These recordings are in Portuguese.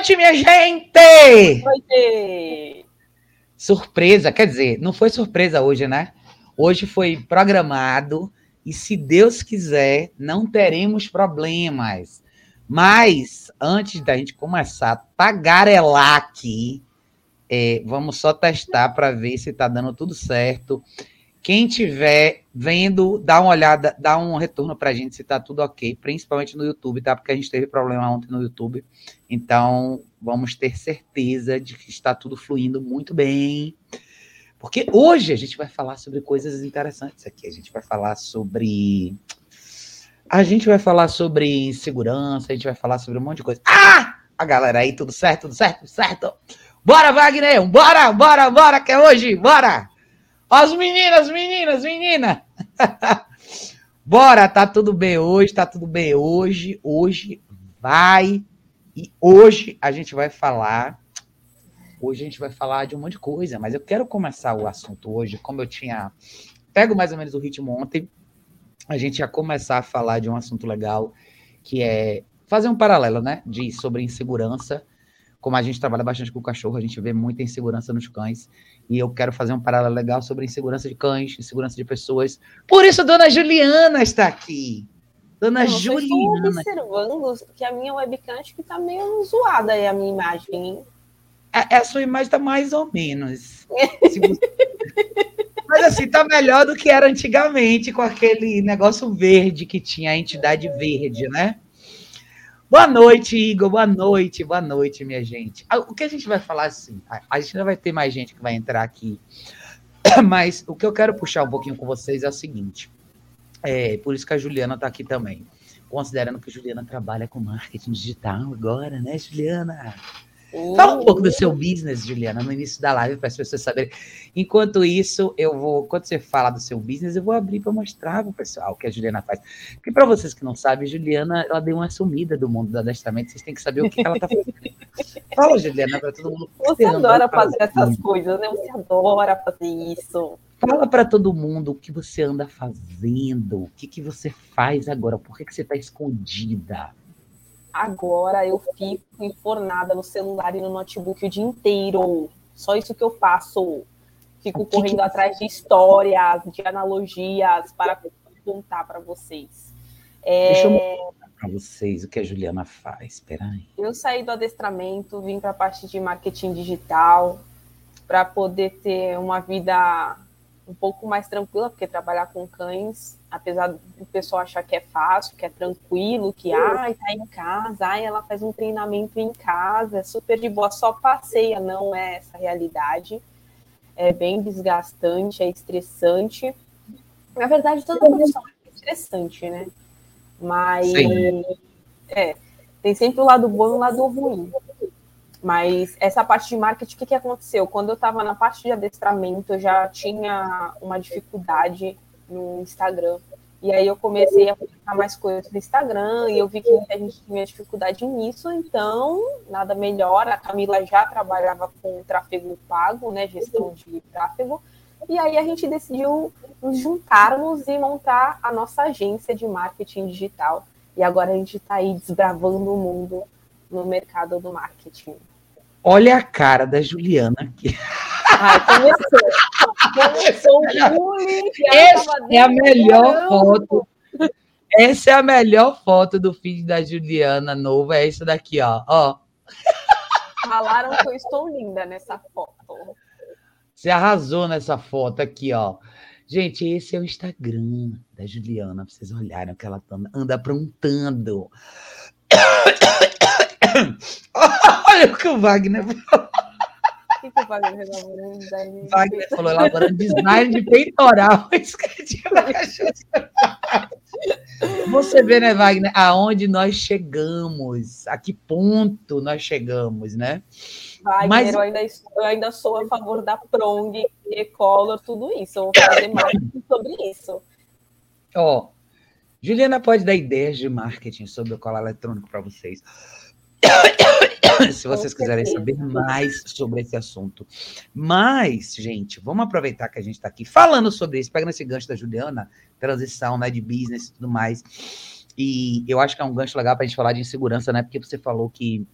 noite, minha gente! Boa noite! Surpresa, quer dizer, não foi surpresa hoje, né? Hoje foi programado e, se Deus quiser, não teremos problemas. Mas, antes da gente começar a tagarelar aqui, é, vamos só testar para ver se está dando tudo certo. Quem tiver vendo, dá uma olhada, dá um retorno para a gente se está tudo ok, principalmente no YouTube, tá? Porque a gente teve problema ontem no YouTube. Então, vamos ter certeza de que está tudo fluindo muito bem. Porque hoje a gente vai falar sobre coisas interessantes aqui. A gente vai falar sobre. A gente vai falar sobre segurança, a gente vai falar sobre um monte de coisa. Ah! A galera aí, tudo certo, tudo certo, tudo certo. Bora, Wagner! Bora, bora, bora, que é hoje! Bora! As meninas, meninas, menina! Bora, tá tudo bem hoje, tá tudo bem hoje. Hoje vai. E hoje a gente vai falar. Hoje a gente vai falar de um monte de coisa, mas eu quero começar o assunto hoje, como eu tinha. Pego mais ou menos o ritmo ontem. A gente ia começar a falar de um assunto legal, que é fazer um paralelo, né? De sobre insegurança como a gente trabalha bastante com o cachorro, a gente vê muita insegurança nos cães. E eu quero fazer um paralelo legal sobre insegurança de cães, insegurança de pessoas. Por isso, Dona Juliana está aqui. Dona Não, Juliana. Eu observando que a minha webcam acho que está meio zoada aí a minha imagem. A, a sua imagem está mais ou menos. Mas assim, tá melhor do que era antigamente, com aquele negócio verde que tinha a entidade verde, né? Boa noite, Igor. Boa noite, boa noite, minha gente. Ah, o que a gente vai falar assim? A gente ainda vai ter mais gente que vai entrar aqui. Mas o que eu quero puxar um pouquinho com vocês é o seguinte. É, por isso que a Juliana está aqui também. Considerando que a Juliana trabalha com marketing digital agora, né, Juliana? Fala um pouco do seu business, Juliana, no início da live, para as pessoas saberem. Enquanto isso, eu vou, quando você fala do seu business, eu vou abrir para mostrar para o pessoal o que a Juliana faz. Porque para vocês que não sabem, Juliana, ela deu uma sumida do mundo do adestramento, vocês têm que saber o que ela está fazendo. Fala, Juliana, para todo mundo. Você adora fazer essas coisas, né? Você adora fazer isso. Fala para todo mundo o que você anda fazendo, o que, que você faz agora, por que, que você está escondida? Agora eu fico enfornada no celular e no notebook o dia inteiro. Só isso que eu faço. Fico que correndo que... atrás de histórias, de analogias para contar para vocês. É... Deixa eu mostrar para vocês o que a Juliana faz. Espera aí. Eu saí do adestramento, vim para a parte de marketing digital para poder ter uma vida um pouco mais tranquila, porque trabalhar com cães, apesar do pessoal achar que é fácil, que é tranquilo, que ai, tá em casa, ai, ela faz um treinamento em casa, é super de boa, só passeia, não é essa realidade. É bem desgastante, é estressante. Na verdade, toda profissão é estressante, né? Mas Sim. é, tem sempre o lado bom e o lado ruim. Mas essa parte de marketing, o que, que aconteceu? Quando eu estava na parte de adestramento, eu já tinha uma dificuldade no Instagram. E aí eu comecei a publicar mais coisas no Instagram e eu vi que muita gente tinha dificuldade nisso, então nada melhor. A Camila já trabalhava com tráfego pago, né? Gestão de tráfego. E aí a gente decidiu nos juntarmos e montar a nossa agência de marketing digital. E agora a gente está aí desbravando o mundo no mercado do marketing. Olha a cara da Juliana aqui. Ai, começou. Começou. Essa é a melhor foto. Essa é a melhor foto do feed da Juliana novo. É isso daqui, ó. ó. Falaram que eu estou linda nessa foto. Você arrasou nessa foto aqui, ó. Gente, esse é o Instagram da Juliana, pra vocês olharem o que ela anda aprontando. Olha o que o Wagner falou. O que, que o Wagner elaborando design? Wagner falou elaborando design de peitoral. Você vê, né, Wagner, aonde nós chegamos, a que ponto nós chegamos, né? Wagner, Mas... eu, ainda, eu ainda sou a favor da Prong, Recolor, tudo isso. Eu vou fazer mais sobre isso. Ó, Juliana pode dar ideias de marketing sobre o colar eletrônico para vocês. se vocês quiserem saber mais sobre esse assunto. Mas, gente, vamos aproveitar que a gente está aqui falando sobre isso, pegando esse gancho da Juliana, transição né, de business e tudo mais. E eu acho que é um gancho legal para a gente falar de insegurança, né? Porque você falou que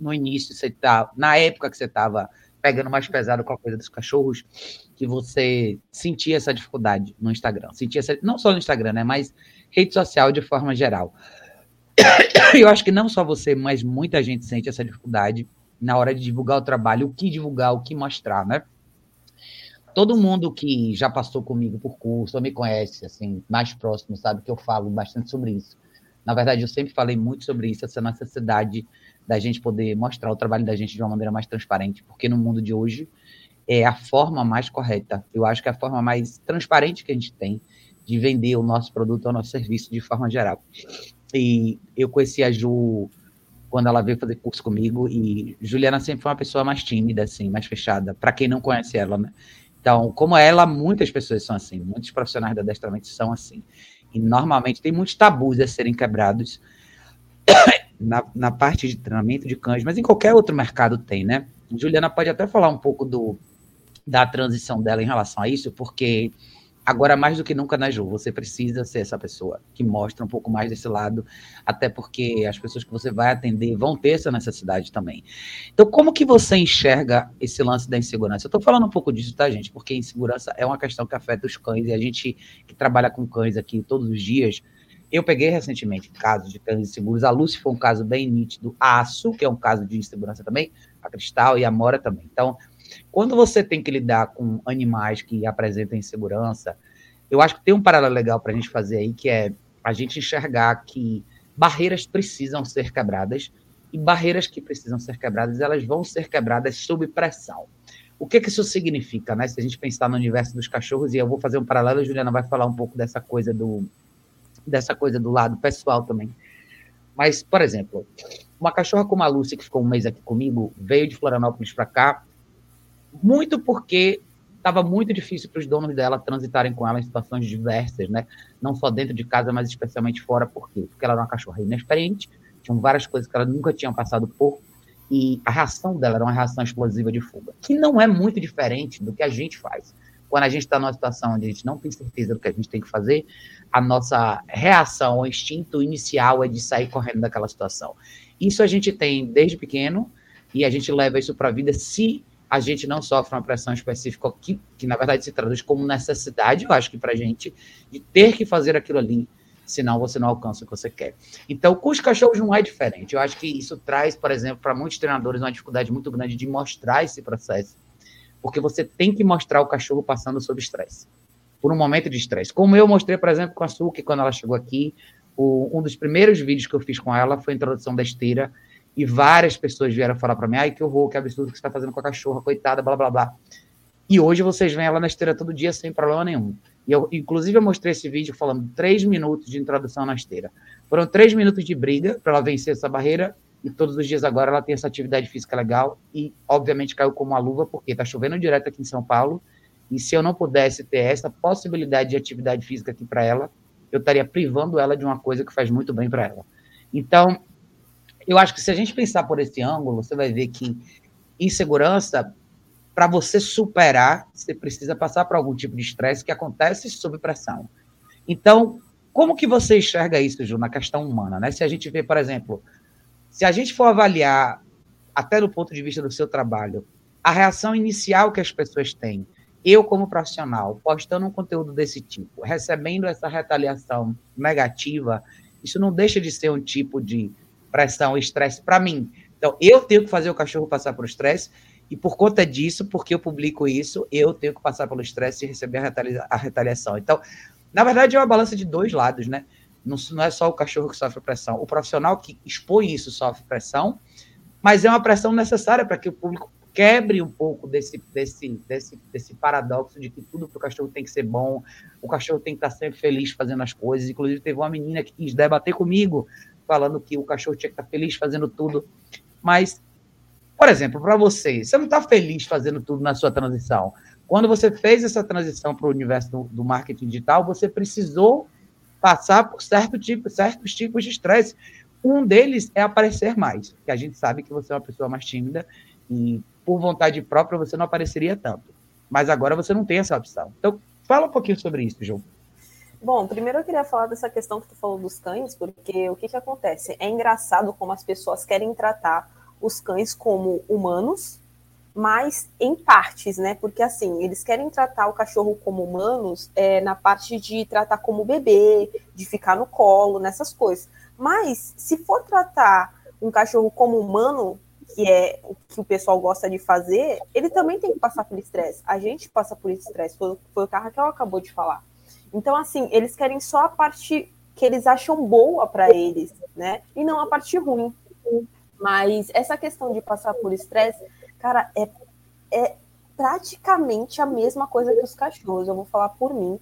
no início, você tá, na época que você estava pegando mais pesado com a coisa dos cachorros, que você sentia essa dificuldade no Instagram. Sentia essa, não só no Instagram, né? Mas rede social de forma geral. Eu acho que não só você, mas muita gente sente essa dificuldade na hora de divulgar o trabalho, o que divulgar, o que mostrar, né? Todo mundo que já passou comigo por curso, ou me conhece, assim, mais próximo, sabe que eu falo bastante sobre isso. Na verdade, eu sempre falei muito sobre isso, essa necessidade da gente poder mostrar o trabalho da gente de uma maneira mais transparente, porque no mundo de hoje é a forma mais correta. Eu acho que é a forma mais transparente que a gente tem de vender o nosso produto ou o nosso serviço de forma geral. E eu conheci a Ju quando ela veio fazer curso comigo e Juliana sempre foi uma pessoa mais tímida, assim, mais fechada, para quem não conhece ela, né? Então, como ela, muitas pessoas são assim, muitos profissionais da adestramento são assim. E normalmente tem muitos tabus a serem quebrados na, na parte de treinamento de cães, mas em qualquer outro mercado tem, né? Juliana pode até falar um pouco do, da transição dela em relação a isso, porque agora mais do que nunca, né, Ju? Você precisa ser essa pessoa que mostra um pouco mais desse lado, até porque as pessoas que você vai atender vão ter essa necessidade também. Então, como que você enxerga esse lance da insegurança? Eu estou falando um pouco disso, tá, gente? Porque insegurança é uma questão que afeta os cães e a gente que trabalha com cães aqui todos os dias eu peguei recentemente casos de cães inseguros. A Lucy foi um caso bem nítido. A Aço, que é um caso de insegurança também. A Cristal e a Mora também. Então, quando você tem que lidar com animais que apresentam insegurança, eu acho que tem um paralelo legal para a gente fazer aí, que é a gente enxergar que barreiras precisam ser quebradas e barreiras que precisam ser quebradas, elas vão ser quebradas sob pressão. O que, que isso significa, né? Se a gente pensar no universo dos cachorros, e eu vou fazer um paralelo, a Juliana vai falar um pouco dessa coisa do, dessa coisa do lado pessoal também. Mas, por exemplo, uma cachorra como a Lúcia, que ficou um mês aqui comigo, veio de Florianópolis para cá, muito porque estava muito difícil para os donos dela transitarem com ela em situações diversas, né? Não só dentro de casa, mas especialmente fora. Por quê? Porque ela era uma cachorra inexperiente, tinham várias coisas que ela nunca tinha passado por, e a reação dela era uma reação explosiva de fuga, que não é muito diferente do que a gente faz. Quando a gente está numa situação onde a gente não tem certeza do que a gente tem que fazer, a nossa reação, o instinto inicial é de sair correndo daquela situação. Isso a gente tem desde pequeno e a gente leva isso para a vida se a gente não sofre uma pressão específica que, que na verdade se traduz como necessidade, eu acho que para a gente, de ter que fazer aquilo ali, senão você não alcança o que você quer. Então, com os cachorros não é diferente. Eu acho que isso traz, por exemplo, para muitos treinadores uma dificuldade muito grande de mostrar esse processo, porque você tem que mostrar o cachorro passando sob estresse por um momento de estresse. Como eu mostrei, por exemplo, com a Suki, quando ela chegou aqui, o, um dos primeiros vídeos que eu fiz com ela foi a introdução da esteira, e várias pessoas vieram falar para mim, ai, que horror, que absurdo que você está fazendo com a cachorra, coitada, blá, blá, blá. E hoje vocês veem ela na esteira todo dia sem problema nenhum. E eu, inclusive, eu mostrei esse vídeo falando três minutos de introdução na esteira. Foram três minutos de briga para ela vencer essa barreira, e todos os dias agora ela tem essa atividade física legal, e obviamente caiu como uma luva, porque está chovendo direto aqui em São Paulo, e se eu não pudesse ter essa possibilidade de atividade física aqui para ela, eu estaria privando ela de uma coisa que faz muito bem para ela. Então, eu acho que se a gente pensar por esse ângulo, você vai ver que insegurança, para você superar, você precisa passar por algum tipo de estresse que acontece sob pressão. Então, como que você enxerga isso, Ju, na questão humana? Né? Se a gente vê, por exemplo, se a gente for avaliar, até do ponto de vista do seu trabalho, a reação inicial que as pessoas têm eu, como profissional, postando um conteúdo desse tipo, recebendo essa retaliação negativa, isso não deixa de ser um tipo de pressão, estresse para mim. Então, eu tenho que fazer o cachorro passar por estresse, e por conta disso, porque eu publico isso, eu tenho que passar pelo estresse e receber a, retalia a retaliação. Então, na verdade, é uma balança de dois lados, né? Não, não é só o cachorro que sofre pressão. O profissional que expõe isso sofre pressão, mas é uma pressão necessária para que o público quebre um pouco desse, desse, desse, desse paradoxo de que tudo para o cachorro tem que ser bom, o cachorro tem que estar sempre feliz fazendo as coisas. Inclusive, teve uma menina que quis debater comigo, falando que o cachorro tinha que estar feliz fazendo tudo. Mas, por exemplo, para você, você não está feliz fazendo tudo na sua transição. Quando você fez essa transição para o universo do, do marketing digital, você precisou passar por certo tipo, certos tipos de estresse. Um deles é aparecer mais, que a gente sabe que você é uma pessoa mais tímida e por vontade própria, você não apareceria tanto. Mas agora você não tem essa opção. Então, fala um pouquinho sobre isso, João. Bom, primeiro eu queria falar dessa questão que tu falou dos cães, porque o que, que acontece? É engraçado como as pessoas querem tratar os cães como humanos, mas em partes, né? Porque assim, eles querem tratar o cachorro como humanos é, na parte de tratar como bebê, de ficar no colo, nessas coisas. Mas se for tratar um cachorro como humano, que é o que o pessoal gosta de fazer, ele também tem que passar por estresse. A gente passa por estresse, foi, foi o que a Raquel acabou de falar. Então, assim, eles querem só a parte que eles acham boa para eles, né? E não a parte ruim. Mas essa questão de passar por estresse, cara, é, é praticamente a mesma coisa que os cachorros. Eu vou falar por mim,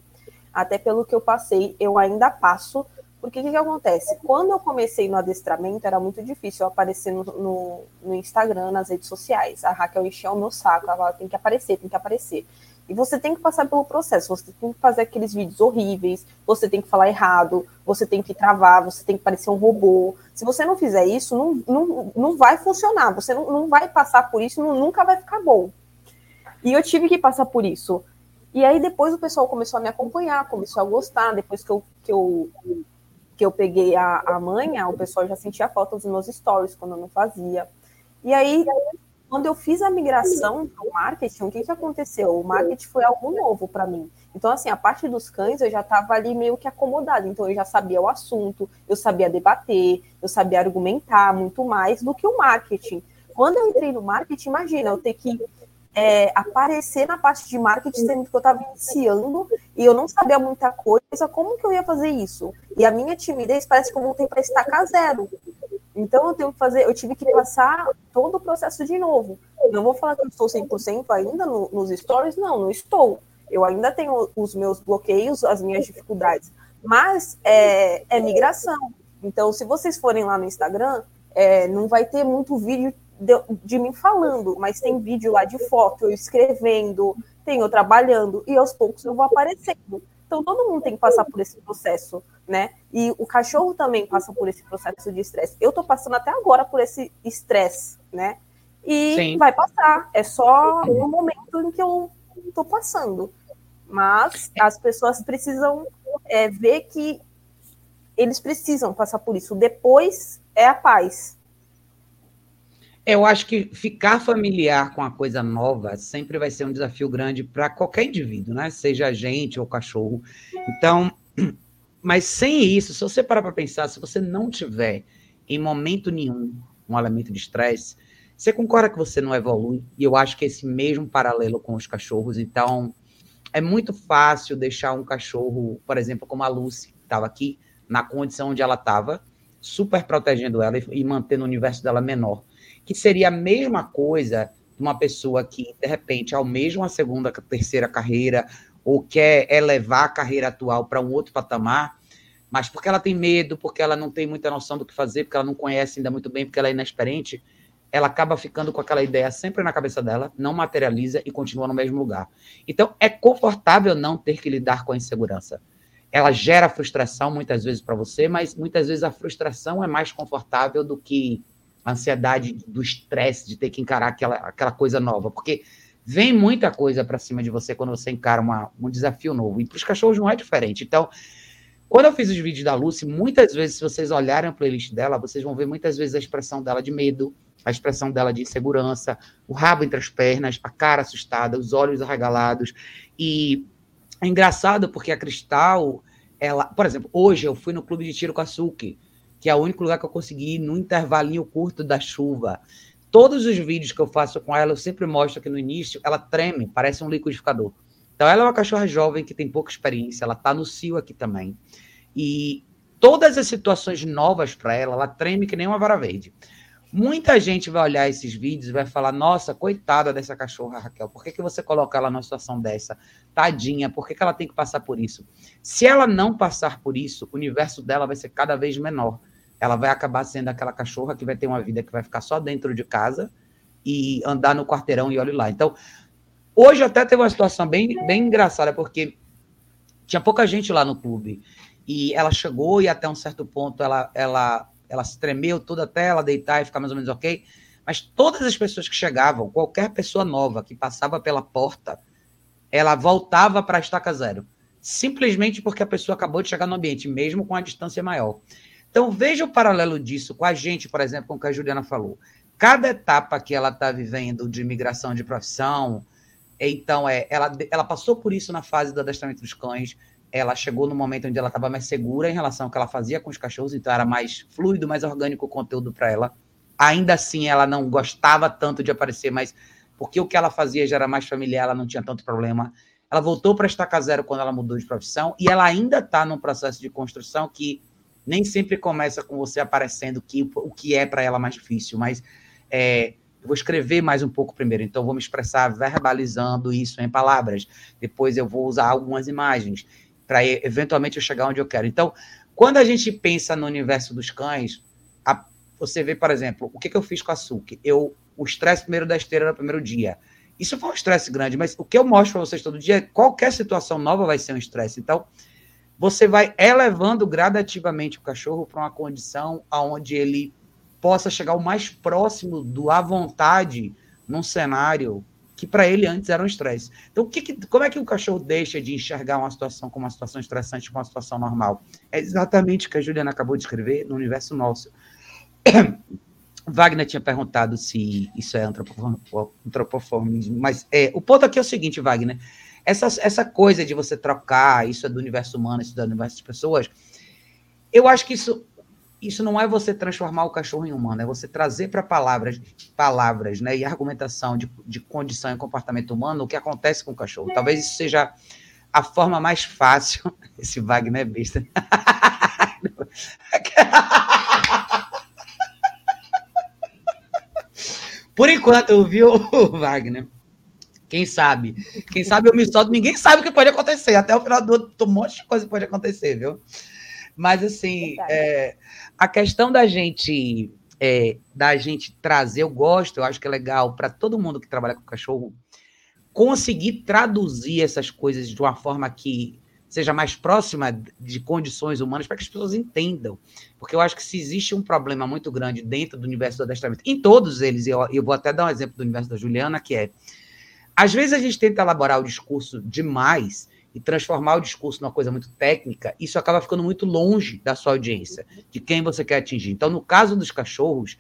até pelo que eu passei, eu ainda passo. Porque o que, que, acontece? Quando eu comecei no adestramento, era muito difícil eu aparecer no, no, no Instagram, nas redes sociais. A Raquel encheu o meu saco, ela tem que aparecer, tem que aparecer. E você tem que passar pelo processo, você tem que fazer aqueles vídeos horríveis, você tem que falar errado, você tem que travar, você tem que parecer um robô. Se você não fizer isso, não, não, não vai funcionar, você não, não vai passar por isso, não, nunca vai ficar bom. E eu tive que passar por isso. E aí depois o pessoal começou a me acompanhar, começou a gostar, depois que eu, que eu, que eu peguei a, a manha, o pessoal já sentia falta dos meus stories quando eu não fazia. E aí quando eu fiz a migração para o marketing, o que, que aconteceu? O marketing foi algo novo para mim. Então, assim, a parte dos cães eu já estava ali meio que acomodada. Então, eu já sabia o assunto, eu sabia debater, eu sabia argumentar muito mais do que o marketing. Quando eu entrei no marketing, imagina, eu ter que é, aparecer na parte de marketing, sendo que eu estava iniciando e eu não sabia muita coisa, como que eu ia fazer isso? E a minha timidez parece que eu voltei para estacar zero. Então eu tenho que fazer, eu tive que passar todo o processo de novo. Não vou falar que eu estou 100% ainda no, nos stories, não, não estou. Eu ainda tenho os meus bloqueios, as minhas dificuldades, mas é, é migração. Então, se vocês forem lá no Instagram, é, não vai ter muito vídeo de, de, mim falando, mas tem vídeo lá de foto, eu escrevendo, tem eu trabalhando, e aos poucos eu vou aparecendo. Então, todo mundo tem que passar por esse processo né? E o cachorro também passa por esse processo de estresse. Eu tô passando até agora por esse estresse, né? E Sim. vai passar. É só no momento em que eu tô passando. Mas as pessoas precisam é, ver que eles precisam passar por isso. Depois é a paz. Eu acho que ficar familiar com a coisa nova sempre vai ser um desafio grande para qualquer indivíduo, né? Seja a gente ou cachorro. Então, mas sem isso, se você parar para pensar, se você não tiver em momento nenhum um elemento de estresse, você concorda que você não evolui? E eu acho que esse mesmo paralelo com os cachorros, então é muito fácil deixar um cachorro, por exemplo, como a Lucy, que estava aqui, na condição onde ela estava, super protegendo ela e mantendo o universo dela menor. Que seria a mesma coisa de uma pessoa que, de repente, almeja uma segunda, terceira carreira, ou quer elevar a carreira atual para um outro patamar, mas porque ela tem medo, porque ela não tem muita noção do que fazer, porque ela não conhece ainda muito bem, porque ela é inexperiente, ela acaba ficando com aquela ideia sempre na cabeça dela, não materializa e continua no mesmo lugar. Então, é confortável não ter que lidar com a insegurança. Ela gera frustração muitas vezes para você, mas muitas vezes a frustração é mais confortável do que a ansiedade do estresse de ter que encarar aquela, aquela coisa nova, porque vem muita coisa para cima de você quando você encara uma, um desafio novo. E para os cachorros não é diferente. Então, quando eu fiz os vídeos da Lucy, muitas vezes, se vocês olharem a playlist dela, vocês vão ver muitas vezes a expressão dela de medo, a expressão dela de insegurança, o rabo entre as pernas, a cara assustada, os olhos arregalados. E é engraçado porque a Cristal, ela, por exemplo, hoje eu fui no clube de tiro com a Suki, que é o único lugar que eu consegui ir no intervalinho curto da chuva todos os vídeos que eu faço com ela, eu sempre mostro que no início ela treme, parece um liquidificador. Então, ela é uma cachorra jovem que tem pouca experiência, ela está no cio aqui também. E todas as situações novas para ela, ela treme que nem uma vara verde. Muita gente vai olhar esses vídeos e vai falar: Nossa, coitada dessa cachorra, Raquel, por que, que você coloca ela numa situação dessa? Tadinha, por que, que ela tem que passar por isso? Se ela não passar por isso, o universo dela vai ser cada vez menor ela vai acabar sendo aquela cachorra que vai ter uma vida que vai ficar só dentro de casa e andar no quarteirão e olhe lá. Então, hoje até teve uma situação bem, bem engraçada, porque tinha pouca gente lá no clube. E ela chegou e até um certo ponto ela, ela, ela se tremeu toda até ela deitar e ficar mais ou menos ok. Mas todas as pessoas que chegavam, qualquer pessoa nova que passava pela porta, ela voltava para a estaca zero. Simplesmente porque a pessoa acabou de chegar no ambiente, mesmo com a distância maior. Então, veja o paralelo disso com a gente, por exemplo, com o que a Juliana falou. cada etapa que ela está vivendo de migração de profissão, então é, ela, ela passou por isso na fase do adestramento dos cães. Ela chegou no momento onde ela estava mais segura em relação ao que ela fazia com os cachorros, então era mais fluido, mais orgânico o conteúdo para ela. Ainda assim, ela não gostava tanto de aparecer, mas porque o que ela fazia já era mais familiar, ela não tinha tanto problema. Ela voltou para estaca zero quando ela mudou de profissão e ela ainda está num processo de construção que nem sempre começa com você aparecendo que, o que é para ela mais difícil, mas é, eu vou escrever mais um pouco primeiro, então vou me expressar verbalizando isso em palavras. Depois eu vou usar algumas imagens para eventualmente eu chegar onde eu quero. Então, quando a gente pensa no universo dos cães, a, você vê, por exemplo, o que, que eu fiz com a Suki? Eu o estresse primeiro da esteira no primeiro dia. Isso foi um estresse grande, mas o que eu mostro para vocês todo dia é qualquer situação nova vai ser um estresse. Então, você vai elevando gradativamente o cachorro para uma condição onde ele possa chegar o mais próximo do à vontade num cenário que para ele antes era um estresse. Então, que, que, como é que o cachorro deixa de enxergar uma situação como uma situação estressante como uma situação normal? É exatamente o que a Juliana acabou de escrever no universo nosso. Wagner tinha perguntado se isso é antropoformismo, mas é, o ponto aqui é o seguinte, Wagner, essa, essa coisa de você trocar, isso é do universo humano, isso é do universo das pessoas, eu acho que isso, isso não é você transformar o cachorro em humano, é você trazer para palavras, palavras né, e argumentação de, de condição e comportamento humano o que acontece com o cachorro. Talvez isso seja a forma mais fácil. Esse Wagner é besta. Por enquanto, viu, Wagner? Quem sabe? Quem sabe eu me solto, ninguém sabe o que pode acontecer. Até o final do ano, um monte de coisa pode acontecer, viu? Mas assim, é, a questão da gente é, da gente trazer, eu gosto, eu acho que é legal para todo mundo que trabalha com cachorro conseguir traduzir essas coisas de uma forma que seja mais próxima de condições humanas para que as pessoas entendam. Porque eu acho que se existe um problema muito grande dentro do universo do adestramento, em todos eles, eu, eu vou até dar um exemplo do universo da Juliana, que é, às vezes a gente tenta elaborar o discurso demais e transformar o discurso numa coisa muito técnica, isso acaba ficando muito longe da sua audiência, de quem você quer atingir. Então, no caso dos cachorros,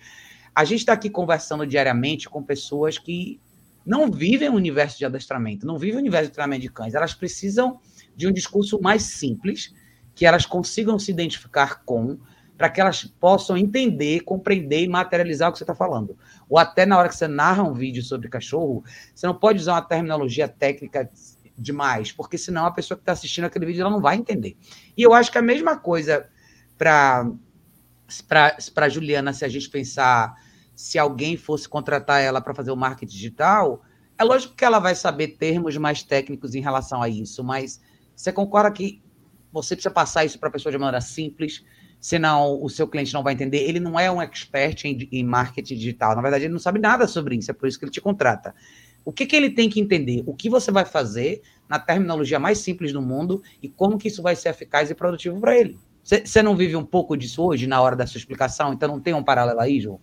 a gente está aqui conversando diariamente com pessoas que não vivem o universo de adestramento, não vivem o universo de treinamento de cães, elas precisam de um discurso mais simples, que elas consigam se identificar com, para que elas possam entender, compreender e materializar o que você está falando. Ou até na hora que você narra um vídeo sobre cachorro, você não pode usar uma terminologia técnica demais, porque senão a pessoa que está assistindo aquele vídeo ela não vai entender. E eu acho que a mesma coisa para para Juliana, se a gente pensar se alguém fosse contratar ela para fazer o marketing digital, é lógico que ela vai saber termos mais técnicos em relação a isso, mas você concorda que você precisa passar isso para a pessoa de maneira simples, senão o seu cliente não vai entender. Ele não é um expert em, em, marketing digital. Na verdade, ele não sabe nada sobre isso, é por isso que ele te contrata. O que, que ele tem que entender? O que você vai fazer na terminologia mais simples do mundo e como que isso vai ser eficaz e produtivo para ele. Você não vive um pouco disso hoje na hora da sua explicação? Então não tem um paralelo aí, João?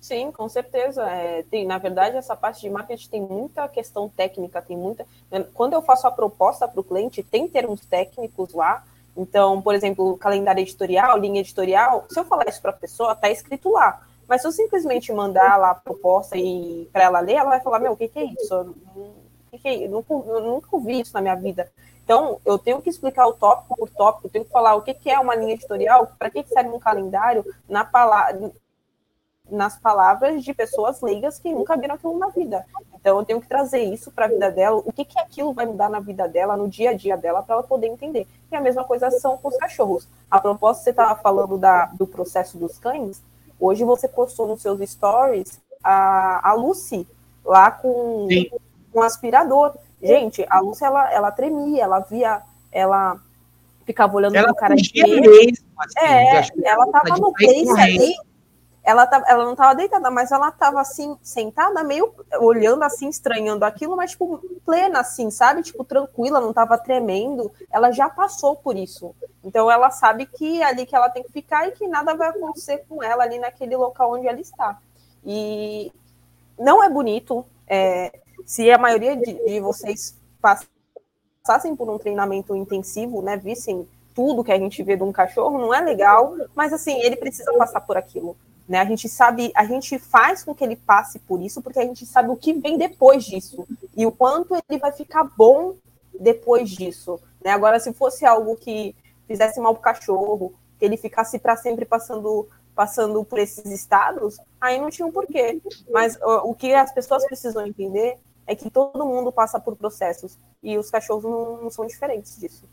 Sim, com certeza. É, tem, na verdade, essa parte de marketing tem muita questão técnica, tem muita. Quando eu faço a proposta para o cliente, tem termos técnicos lá. Então, por exemplo, calendário editorial, linha editorial, se eu falar isso para a pessoa, está escrito lá. Mas se eu simplesmente mandar lá a proposta e para ela ler, ela vai falar, meu, o que, que é isso? Eu, que que é? Eu, nunca, eu nunca ouvi isso na minha vida. Então, eu tenho que explicar o tópico por tópico, eu tenho que falar o que, que é uma linha editorial, para que, que serve um calendário, na palavra, nas palavras de pessoas leigas que nunca viram aquilo na vida. Então eu tenho que trazer isso para a vida dela, o que que aquilo vai mudar na vida dela, no dia a dia dela, para ela poder entender. E a mesma coisa são com os cachorros. A propósito, você estava falando da, do processo dos cães, hoje você postou nos seus stories a, a Lucy lá com, um aspirador. Gente, a Lucy, ela, ela tremia, ela via, ela ficava olhando ela pro cara mesmo, assim, é, ela tava no place ali, ela, tá, ela não estava deitada, mas ela estava assim, sentada, meio olhando assim, estranhando aquilo, mas tipo, plena, assim, sabe? Tipo, tranquila, não estava tremendo. Ela já passou por isso. Então ela sabe que é ali que ela tem que ficar e que nada vai acontecer com ela ali naquele local onde ela está. E não é bonito. É, se a maioria de, de vocês passassem por um treinamento intensivo, né? Vissem tudo que a gente vê de um cachorro, não é legal, mas assim, ele precisa passar por aquilo Né? A gente sabe, a gente faz com que ele passe por isso, porque a gente sabe o que vem depois disso e o quanto ele vai ficar bom depois disso. Né? Agora, se fosse algo que fizesse mal para o cachorro, que ele ficasse para sempre passando passando por esses estados, aí não tinha um porquê. Mas o, o que as pessoas precisam entender é que todo mundo passa por processos e os cachorros não, não são diferentes disso.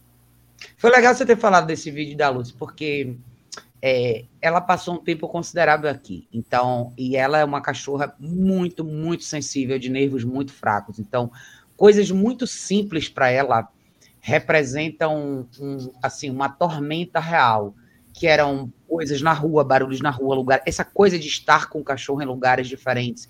Foi legal você ter falado desse vídeo da Luz, porque é, ela passou um tempo considerável aqui. Então, e ela é uma cachorra muito, muito sensível, de nervos muito fracos. Então, coisas muito simples para ela representam um, assim uma tormenta real, que eram coisas na rua, barulhos na rua, lugar, essa coisa de estar com o cachorro em lugares diferentes,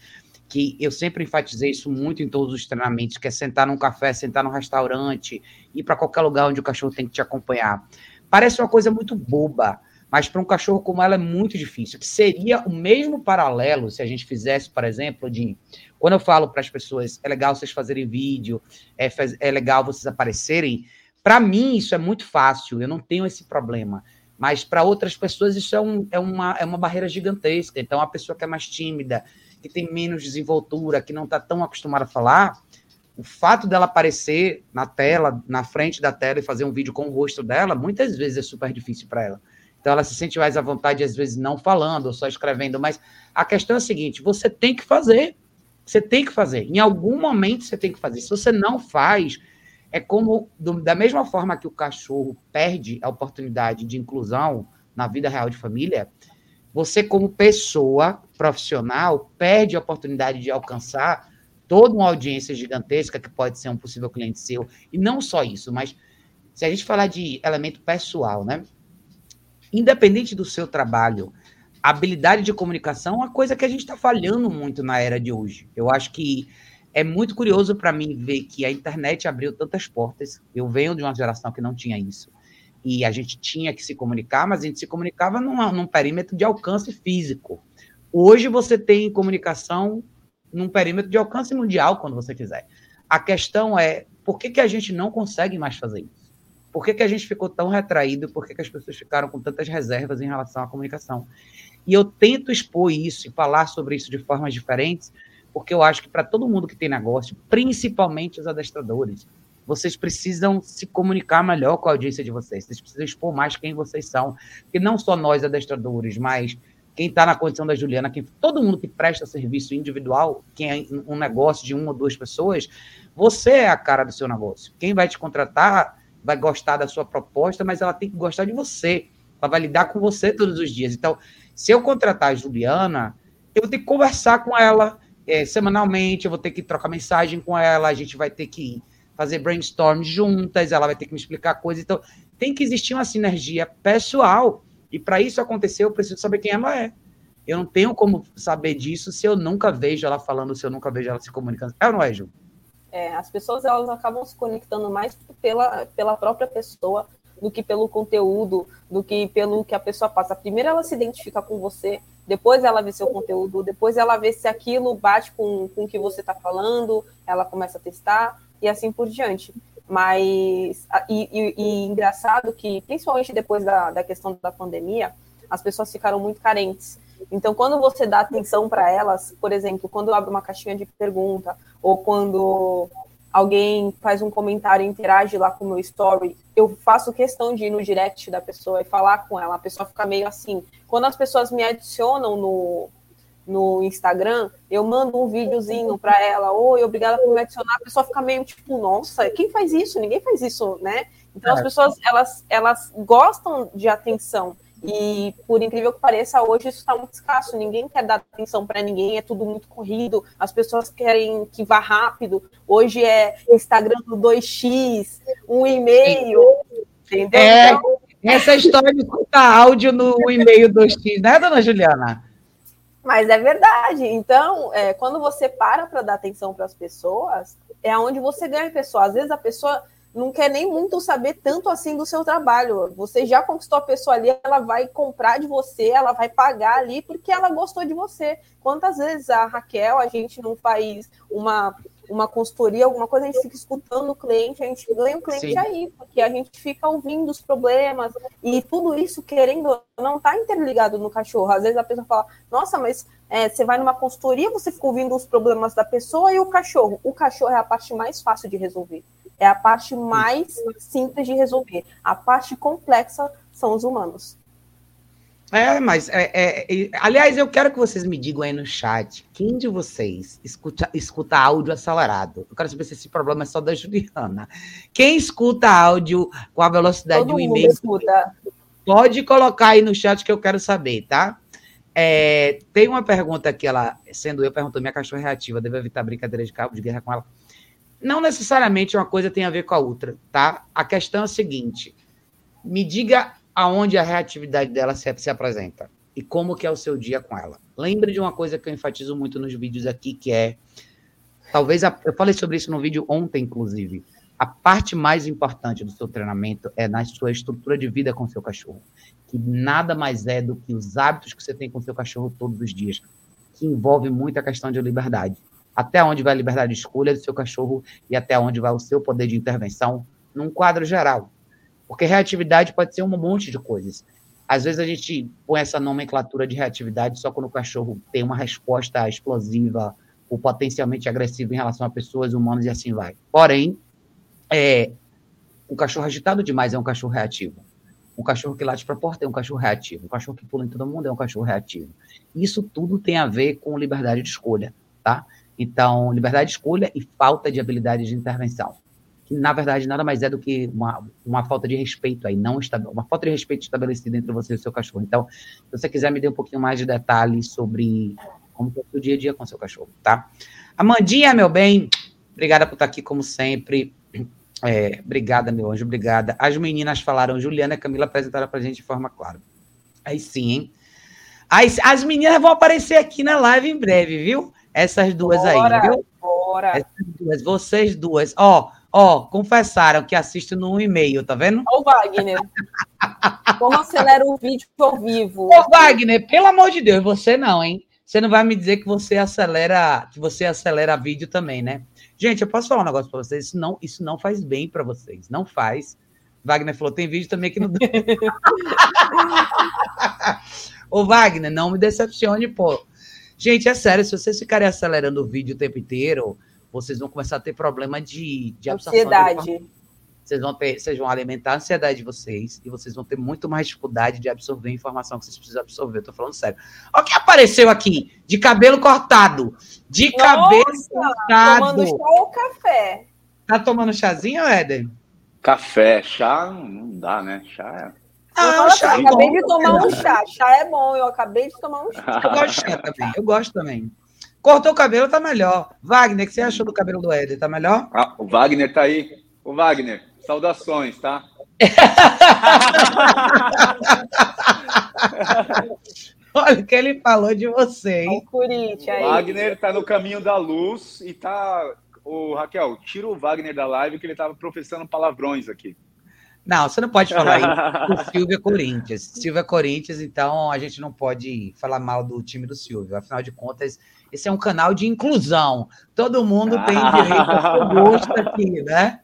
que eu sempre enfatizei isso muito em todos os treinamentos, que é sentar num café, sentar num restaurante, ir para qualquer lugar onde o cachorro tem que te acompanhar. Parece uma coisa muito boba, mas para um cachorro como ela é muito difícil. Seria o mesmo paralelo se a gente fizesse, por exemplo, de quando eu falo para as pessoas, é legal vocês fazerem vídeo, é, é legal vocês aparecerem. Para mim isso é muito fácil, eu não tenho esse problema. Mas para outras pessoas isso é, um, é, uma, é uma barreira gigantesca. Então a pessoa que é mais tímida, que tem menos desenvoltura, que não está tão acostumada a falar, o fato dela aparecer na tela, na frente da tela e fazer um vídeo com o rosto dela, muitas vezes é super difícil para ela. Então ela se sente mais à vontade, às vezes, não falando, ou só escrevendo. Mas a questão é a seguinte: você tem que fazer. Você tem que fazer. Em algum momento você tem que fazer. Se você não faz, é como do, da mesma forma que o cachorro perde a oportunidade de inclusão na vida real de família, você, como pessoa profissional, perde a oportunidade de alcançar toda uma audiência gigantesca que pode ser um possível cliente seu. E não só isso, mas se a gente falar de elemento pessoal, né? Independente do seu trabalho, habilidade de comunicação é uma coisa que a gente está falhando muito na era de hoje. Eu acho que é muito curioso para mim ver que a internet abriu tantas portas. Eu venho de uma geração que não tinha isso. E a gente tinha que se comunicar, mas a gente se comunicava numa, num perímetro de alcance físico. Hoje você tem comunicação num perímetro de alcance mundial, quando você quiser. A questão é, por que, que a gente não consegue mais fazer isso? Por que, que a gente ficou tão retraído? Por que, que as pessoas ficaram com tantas reservas em relação à comunicação? E eu tento expor isso e falar sobre isso de formas diferentes, porque eu acho que para todo mundo que tem negócio, principalmente os adestradores, vocês precisam se comunicar melhor com a audiência de vocês. Vocês precisam expor mais quem vocês são. Porque não só nós, adestradores, mas quem está na condição da Juliana, quem, todo mundo que presta serviço individual, quem é um negócio de uma ou duas pessoas, você é a cara do seu negócio. Quem vai te contratar vai gostar da sua proposta, mas ela tem que gostar de você. Ela vai lidar com você todos os dias. Então, se eu contratar a Juliana, eu vou ter que conversar com ela é, semanalmente, eu vou ter que trocar mensagem com ela, a gente vai ter que fazer brainstorm juntas, ela vai ter que me explicar coisas. Então, tem que existir uma sinergia pessoal. E para isso acontecer, eu preciso saber quem ela é. Eu não tenho como saber disso se eu nunca vejo ela falando, se eu nunca vejo ela se comunicando. É ou não é, Ju? É, as pessoas elas acabam se conectando mais pela, pela própria pessoa do que pelo conteúdo, do que pelo que a pessoa passa. Primeiro ela se identifica com você, depois ela vê seu conteúdo, depois ela vê se aquilo bate com, com o que você está falando, ela começa a testar e assim por diante. Mas, e, e, e engraçado que, principalmente depois da, da questão da pandemia, as pessoas ficaram muito carentes. Então, quando você dá atenção para elas, por exemplo, quando abre uma caixinha de pergunta, ou quando alguém faz um comentário e interage lá com o meu story, eu faço questão de ir no direct da pessoa e falar com ela. A pessoa fica meio assim. Quando as pessoas me adicionam no, no Instagram, eu mando um videozinho para ela, oi, obrigada por me adicionar. A pessoa fica meio tipo, nossa, quem faz isso? Ninguém faz isso, né? Então é. as pessoas elas, elas gostam de atenção. E, por incrível que pareça, hoje isso está muito escasso. Ninguém quer dar atenção para ninguém, é tudo muito corrido. As pessoas querem que vá rápido. Hoje é Instagram do 2x, um e-mail, entendeu? É, então... essa história de escutar áudio no e-mail 2x, né, dona Juliana? Mas é verdade. Então, é, quando você para para dar atenção para as pessoas, é onde você ganha a pessoa. Às vezes a pessoa não quer nem muito saber tanto assim do seu trabalho. Você já conquistou a pessoa ali, ela vai comprar de você, ela vai pagar ali porque ela gostou de você. Quantas vezes a Raquel, a gente não faz uma uma consultoria, alguma coisa, a gente fica escutando o cliente, a gente ganha o cliente Sim. aí, porque a gente fica ouvindo os problemas e tudo isso, querendo não tá interligado no cachorro. Às vezes a pessoa fala, nossa, mas é, você vai numa consultoria, você fica ouvindo os problemas da pessoa e o cachorro. O cachorro é a parte mais fácil de resolver. É a parte mais simples de resolver. A parte complexa são os humanos. É, mas é, é, é, aliás, eu quero que vocês me digam aí no chat quem de vocês escuta, escuta áudio acelerado. Eu quero saber se esse problema é só da Juliana. Quem escuta áudio com a velocidade Todo de um e-mail? Escuta. Pode colocar aí no chat que eu quero saber, tá? É, tem uma pergunta aqui, ela, sendo eu, perguntou: minha cachorra é reativa, devo evitar brincadeira de cabo de guerra com ela? Não necessariamente uma coisa tem a ver com a outra, tá? A questão é a seguinte: me diga aonde a reatividade dela se, se apresenta e como que é o seu dia com ela. Lembre de uma coisa que eu enfatizo muito nos vídeos aqui, que é talvez a, eu falei sobre isso no vídeo ontem, inclusive. A parte mais importante do seu treinamento é na sua estrutura de vida com seu cachorro, que nada mais é do que os hábitos que você tem com seu cachorro todos os dias, que envolve muito a questão de liberdade. Até onde vai a liberdade de escolha do seu cachorro e até onde vai o seu poder de intervenção num quadro geral. Porque reatividade pode ser um monte de coisas. Às vezes a gente põe essa nomenclatura de reatividade só quando o cachorro tem uma resposta explosiva ou potencialmente agressiva em relação a pessoas, humanos e assim vai. Porém, é, um cachorro agitado demais é um cachorro reativo. Um cachorro que late para a porta é um cachorro reativo. Um cachorro que pula em todo mundo é um cachorro reativo. Isso tudo tem a ver com liberdade de escolha, tá? Então, liberdade de escolha e falta de habilidade de intervenção que na verdade nada mais é do que uma, uma falta de respeito aí, não uma falta de respeito estabelecida entre você e o seu cachorro. Então, se você quiser me dar um pouquinho mais de detalhes sobre como é o dia a dia com o seu cachorro, tá? Amandinha, meu bem, obrigada por estar aqui como sempre. É, obrigada, meu anjo, obrigada. As meninas falaram, Juliana e Camila apresentaram pra gente de forma clara. Aí sim, hein? As, as meninas vão aparecer aqui na live em breve, viu? Essas duas bora, aí, viu? Bora. Essas duas, vocês duas. Ó, Ó, confessaram que assistem no e-mail, tá vendo? Ô, Wagner. Como acelera o vídeo ao vivo? Ô, Wagner, pelo amor de Deus, você não, hein? Você não vai me dizer que você acelera, que você acelera vídeo também, né? Gente, eu posso falar um negócio para vocês, isso não, isso não faz bem para vocês, não faz. Wagner falou, tem vídeo também que não Ô, Wagner, não me decepcione, pô. Gente, é sério, se vocês ficarem acelerando o vídeo o tempo inteiro, vocês vão começar a ter problema de, de ansiedade. Vocês vão, ter, vocês vão alimentar a ansiedade de vocês e vocês vão ter muito mais dificuldade de absorver a informação que vocês precisam absorver. Eu tô falando sério. Olha o que apareceu aqui: de cabelo cortado. De Nossa, cabelo cortado. Tomando chá ou café? Tá tomando chazinho, Éder? Café, chá não dá, né? Chá é. Ah, chá é acabei de tomar um chá. Chá é bom, eu acabei de tomar um chá. Eu gosto de chá também. Eu gosto também. Cortou o cabelo, tá melhor. Wagner, o que você achou do cabelo do Éder? Tá melhor? Ah, o Wagner tá aí. O Wagner, saudações, tá? Olha o que ele falou de você, hein? O. Wagner tá no caminho da luz e tá. O Raquel, tira o Wagner da live que ele tava professando palavrões aqui. Não, você não pode falar isso. O Silvio é Corinthians. Silvio é Corinthians, então a gente não pode falar mal do time do Silvio. Afinal de contas, esse é um canal de inclusão. Todo mundo tem direito ao seu gosto aqui, né?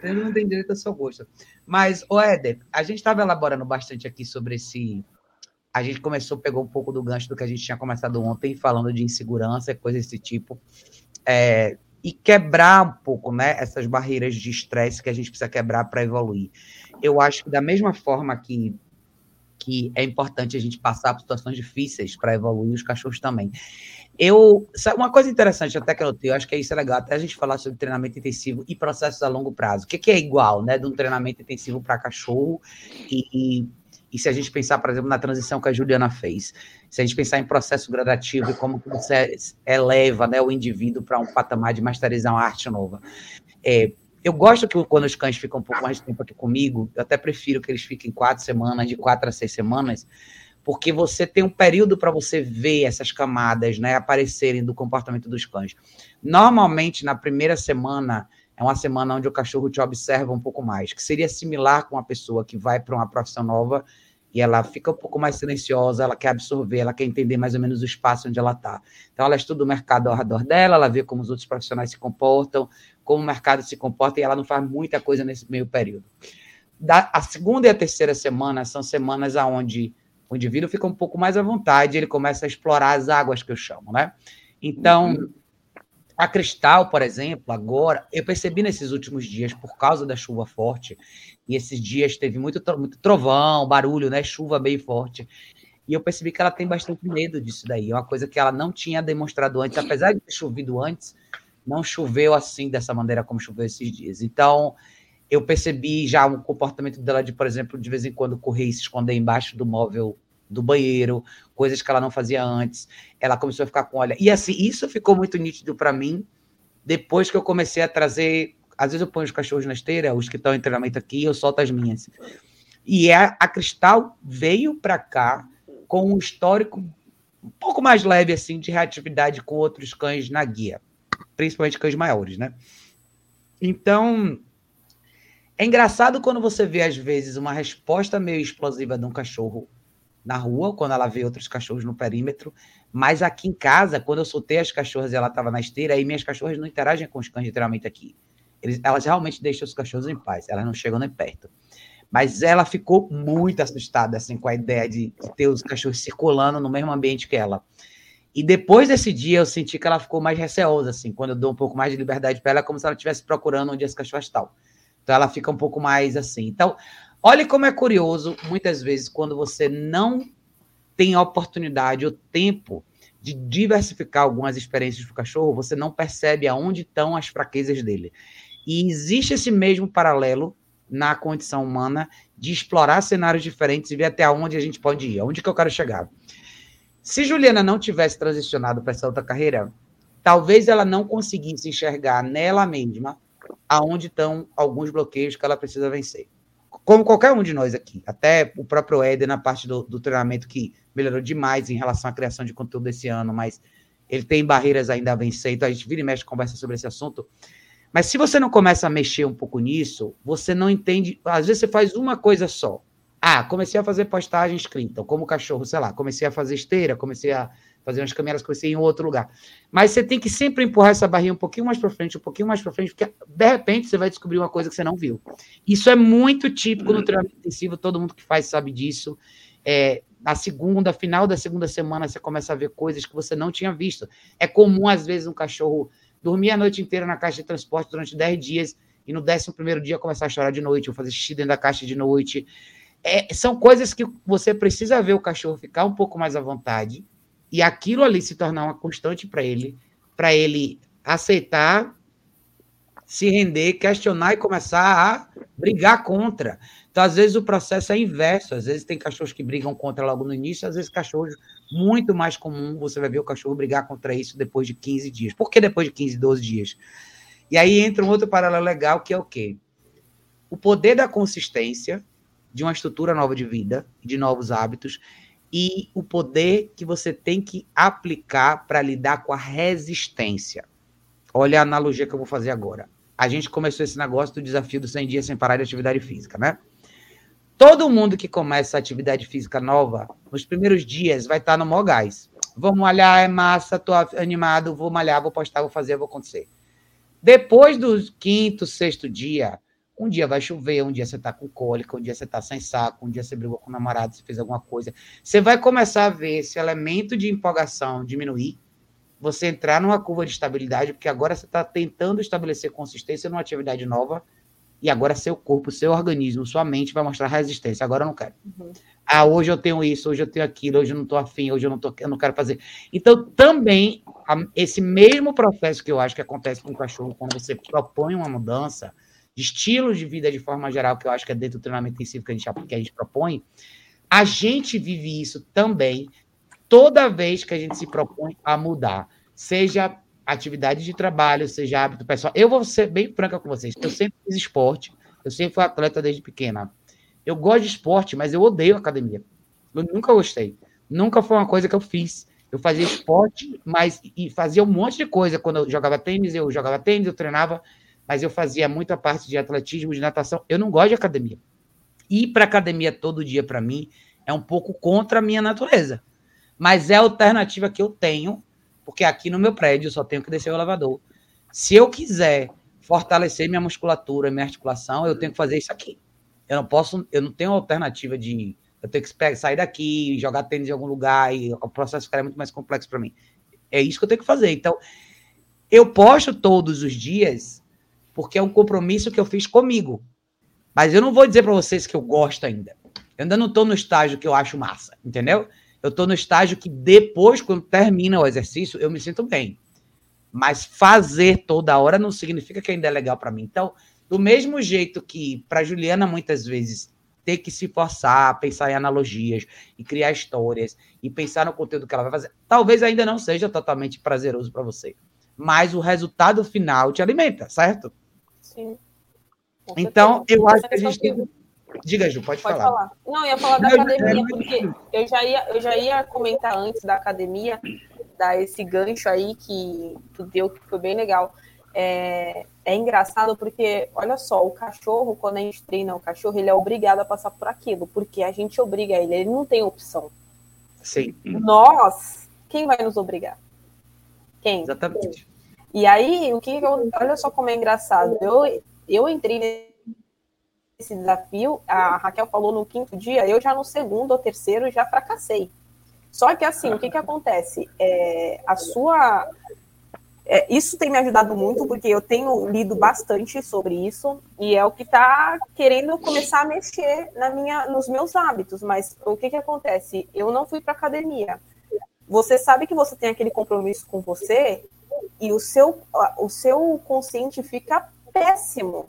Todo mundo tem direito ao seu gosto. Mas, o Éder, a gente estava elaborando bastante aqui sobre esse. A gente começou, pegou um pouco do gancho do que a gente tinha começado ontem, falando de insegurança, coisa desse tipo. É, e quebrar um pouco, né, essas barreiras de estresse que a gente precisa quebrar para evoluir. Eu acho que da mesma forma que que é importante a gente passar por situações difíceis para evoluir os cachorros também. Eu, uma coisa interessante até que eu notei, eu acho que é isso é legal, até a gente falar sobre treinamento intensivo e processos a longo prazo. O que, que é igual, né, de um treinamento intensivo para cachorro e, e, e, se a gente pensar, por exemplo, na transição que a Juliana fez, se a gente pensar em processo gradativo e como que você eleva, né, o indivíduo para um patamar de masterizar uma arte nova. É, eu gosto que quando os cães ficam um pouco mais de tempo aqui comigo, eu até prefiro que eles fiquem quatro semanas, de quatro a seis semanas, porque você tem um período para você ver essas camadas né, aparecerem do comportamento dos cães. Normalmente, na primeira semana, é uma semana onde o cachorro te observa um pouco mais, que seria similar com uma pessoa que vai para uma profissão nova e ela fica um pouco mais silenciosa, ela quer absorver, ela quer entender mais ou menos o espaço onde ela está. Então, ela estuda o mercado ao redor dela, ela vê como os outros profissionais se comportam, como o mercado se comporta, e ela não faz muita coisa nesse meio período. Da, a segunda e a terceira semana são semanas onde o indivíduo fica um pouco mais à vontade, ele começa a explorar as águas que eu chamo, né? Então, uhum. A Cristal, por exemplo, agora, eu percebi nesses últimos dias, por causa da chuva forte, e esses dias teve muito, muito trovão, barulho, né? Chuva bem forte. E eu percebi que ela tem bastante medo disso daí. É uma coisa que ela não tinha demonstrado antes, apesar de ter chovido antes, não choveu assim, dessa maneira como choveu esses dias. Então, eu percebi já um comportamento dela de, por exemplo, de vez em quando correr e se esconder embaixo do móvel do banheiro, coisas que ela não fazia antes. Ela começou a ficar com olha. E assim, isso ficou muito nítido para mim depois que eu comecei a trazer. Às vezes eu ponho os cachorros na esteira, os que estão em treinamento aqui, eu solto as minhas. E a, a Cristal veio para cá com um histórico um pouco mais leve assim de reatividade com outros cães na guia, principalmente cães maiores, né? Então, é engraçado quando você vê, às vezes, uma resposta meio explosiva de um cachorro na rua, quando ela vê outros cachorros no perímetro, mas aqui em casa, quando eu soltei as cachorras e ela estava na esteira, aí minhas cachorras não interagem com os cães literalmente aqui. Eles, elas realmente deixam os cachorros em paz, elas não chegam nem perto. Mas ela ficou muito assustada assim, com a ideia de, ter os cachorros circulando no mesmo ambiente que ela. E depois desse dia, eu senti que ela ficou mais receosa, assim, quando eu dou um pouco mais de liberdade para ela, como se ela estivesse procurando onde as cachorras estão. Então ela fica um pouco mais assim. Então, olhe como é curioso, muitas vezes, quando você não tem a oportunidade, o tempo de diversificar algumas experiências do cachorro, você não percebe aonde estão as fraquezas dele. E existe esse mesmo paralelo na condição humana de explorar cenários diferentes e ver até onde a gente pode ir, aonde que eu quero chegar. Se Juliana não tivesse transicionado para essa outra carreira, talvez ela não conseguisse enxergar nela mesma aonde estão alguns bloqueios que ela precisa vencer. Como qualquer um de nós aqui, até o próprio Éder na parte do, do treinamento que melhorou demais em relação à criação de conteúdo esse ano, mas ele tem barreiras ainda a vencer, então a gente vira e mexe conversa sobre esse assunto. Mas se você não começa a mexer um pouco nisso, você não entende. Às vezes você faz uma coisa só. Ah, comecei a fazer postagem escrita, como cachorro, sei lá, comecei a fazer esteira, comecei a fazer umas caminhadas que você em outro lugar. Mas você tem que sempre empurrar essa barrinha um pouquinho mais para frente, um pouquinho mais para frente, porque de repente você vai descobrir uma coisa que você não viu. Isso é muito típico no treinamento intensivo, todo mundo que faz sabe disso. É, na segunda, final da segunda semana, você começa a ver coisas que você não tinha visto. É comum, às vezes, um cachorro dormir a noite inteira na caixa de transporte durante 10 dias e no décimo primeiro dia começar a chorar de noite, ou fazer xixi dentro da caixa de noite. É, são coisas que você precisa ver o cachorro ficar um pouco mais à vontade e aquilo ali se tornar uma constante para ele, para ele aceitar, se render, questionar e começar a brigar contra. Então, às vezes, o processo é inverso. Às vezes, tem cachorros que brigam contra logo no início, às vezes, cachorros muito mais comum, você vai ver o cachorro brigar contra isso depois de 15 dias. Por que depois de 15, 12 dias? E aí entra um outro paralelo legal, que é o quê? O poder da consistência de uma estrutura nova de vida, de novos hábitos, e o poder que você tem que aplicar para lidar com a resistência. Olha a analogia que eu vou fazer agora. A gente começou esse negócio do desafio dos 100 dias sem parar de atividade física, né? Todo mundo que começa a atividade física nova, nos primeiros dias, vai estar no maior gás. Vou malhar, é massa, tô animado, vou malhar, vou postar, vou fazer, vou acontecer. Depois do quinto, sexto dia, um dia vai chover, um dia você tá com cólica, um dia você tá sem saco, um dia você brigou com o namorado, você fez alguma coisa. Você vai começar a ver esse elemento de empolgação diminuir, você entrar numa curva de estabilidade, porque agora você está tentando estabelecer consistência numa atividade nova, e agora seu corpo, seu organismo, sua mente vai mostrar resistência. Agora eu não quero. Uhum. Ah, hoje eu tenho isso, hoje eu tenho aquilo, hoje eu não estou afim, hoje eu não, tô, eu não quero fazer. Então, também, esse mesmo processo que eu acho que acontece com o cachorro, quando você propõe uma mudança, de estilo de vida de forma geral, que eu acho que é dentro do treinamento intensivo que a gente, que a gente propõe, a gente vive isso também toda vez que a gente se propõe a mudar, seja atividade de trabalho, seja hábito pessoal. Eu vou ser bem franca com vocês. Eu sempre fiz esporte, eu sempre fui atleta desde pequena. Eu gosto de esporte, mas eu odeio academia. Eu nunca gostei. Nunca foi uma coisa que eu fiz. Eu fazia esporte, mas e fazia um monte de coisa. Quando eu jogava tênis, eu jogava tênis, eu treinava mas eu fazia muita parte de atletismo, de natação. Eu não gosto de academia. Ir para academia todo dia, para mim, É um pouco contra a minha natureza. Mas é a alternativa que eu tenho, porque aqui no meu prédio eu só tenho que descer o elevador. Se eu quiser fortalecer minha musculatura, minha articulação, eu tenho que fazer isso aqui. Eu não posso, eu não tenho alternativa de eu tenho que sair daqui, jogar tênis em algum lugar e o processo ficaria muito mais complexo para mim. É isso que eu tenho que fazer. Então, eu posto todos os dias porque é um compromisso que eu fiz comigo. Mas eu não vou dizer para vocês que eu gosto ainda. Eu ainda não estou no estágio que eu acho massa, entendeu? Eu estou no estágio que depois, quando termina o exercício, eu me sinto bem. Mas fazer toda hora não significa que ainda é legal para mim. Então, do mesmo jeito que para Juliana muitas vezes ter que se forçar, pensar em analogias e criar histórias e pensar no conteúdo que ela vai fazer, talvez ainda não seja totalmente prazeroso para você, mas o resultado final te alimenta, certo? Sim. Então, eu acho que a gente tem Diga, Ju, pode, pode falar. falar. Não, eu ia falar da academia, porque eu já, ia, eu já ia comentar antes da academia, dar esse gancho aí que tu deu, que foi bem legal. É, é engraçado porque, olha só, o cachorro, quando a gente treina o cachorro, ele é obrigado a passar por aquilo, porque a gente obriga ele, ele não tem opção. Sim. Nós, quem vai nos obrigar? Quem? Exatamente. E aí, o que eu, olha só como é engraçado. Eu, eu entrei esse desafio, a Raquel falou no quinto dia, eu já no segundo ou terceiro já fracassei. Só que assim, o que, que acontece? É, a sua. É, isso tem me ajudado muito, porque eu tenho lido bastante sobre isso, e é o que está querendo começar a mexer na minha, nos meus hábitos. Mas o que, que acontece? Eu não fui para academia. Você sabe que você tem aquele compromisso com você, e o seu, o seu consciente fica péssimo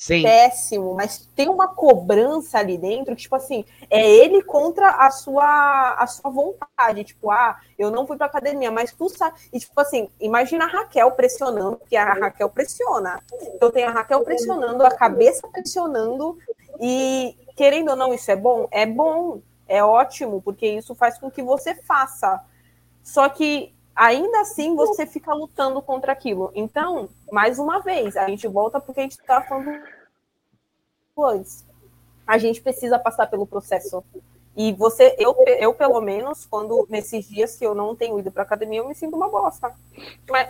Sim. péssimo, mas tem uma cobrança ali dentro que, tipo assim, é ele contra a sua, a sua vontade. Tipo, ah, eu não fui pra academia, mas tu sabe. E, tipo assim, imagina a Raquel pressionando, porque a Raquel pressiona. Eu tenho a Raquel pressionando, a cabeça pressionando, e querendo ou não, isso é bom? É bom, é ótimo, porque isso faz com que você faça. Só que ainda assim você fica lutando contra aquilo. Então, mais uma vez, a gente volta porque a gente está falando antes. A gente precisa passar pelo processo. E você, eu, eu pelo menos, quando nesses dias que eu não tenho ido para academia, eu me sinto uma bosta.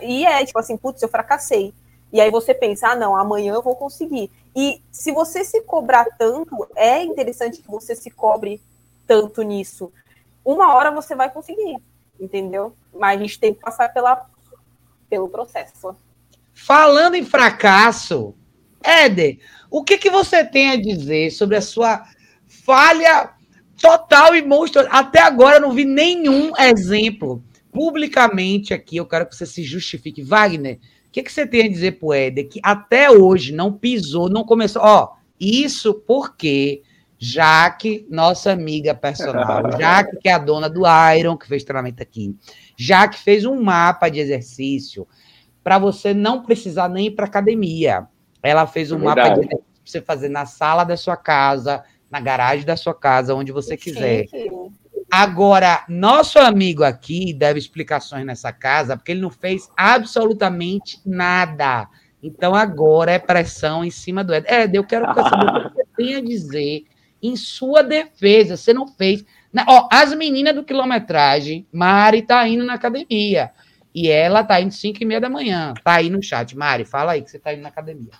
E é tipo assim, putz, eu fracassei. E aí você pensa, ah, não, amanhã eu vou conseguir. E se você se cobrar tanto, é interessante que você se cobre tanto nisso. Uma hora você vai conseguir entendeu? Mas a gente tem que passar pela, pelo processo. Falando em fracasso, Éder, o que, que você tem a dizer sobre a sua falha total e monstro? Até agora eu não vi nenhum exemplo publicamente aqui. Eu quero que você se justifique. Wagner, o que, que você tem a dizer para o Éder que até hoje não pisou, não começou? Ó, isso porque Jaque, nossa amiga personal, Jaque, que é a dona do Iron, que fez treinamento aqui, Jaque fez um mapa de exercício para você não precisar nem ir para academia. Ela fez um é mapa de exercício para você fazer na sala da sua casa, na garagem da sua casa, onde você quiser. Agora, nosso amigo aqui deve explicações nessa casa, porque ele não fez absolutamente nada. Então agora é pressão em cima do Ed. Ed, eu quero saber o que você tem a dizer em sua defesa. Você não fez. Ó, as meninas do quilometragem, Mari tá indo na academia. E ela tá indo 5 e meia da manhã. Tá aí no chat. Mari, fala aí que você tá indo na academia.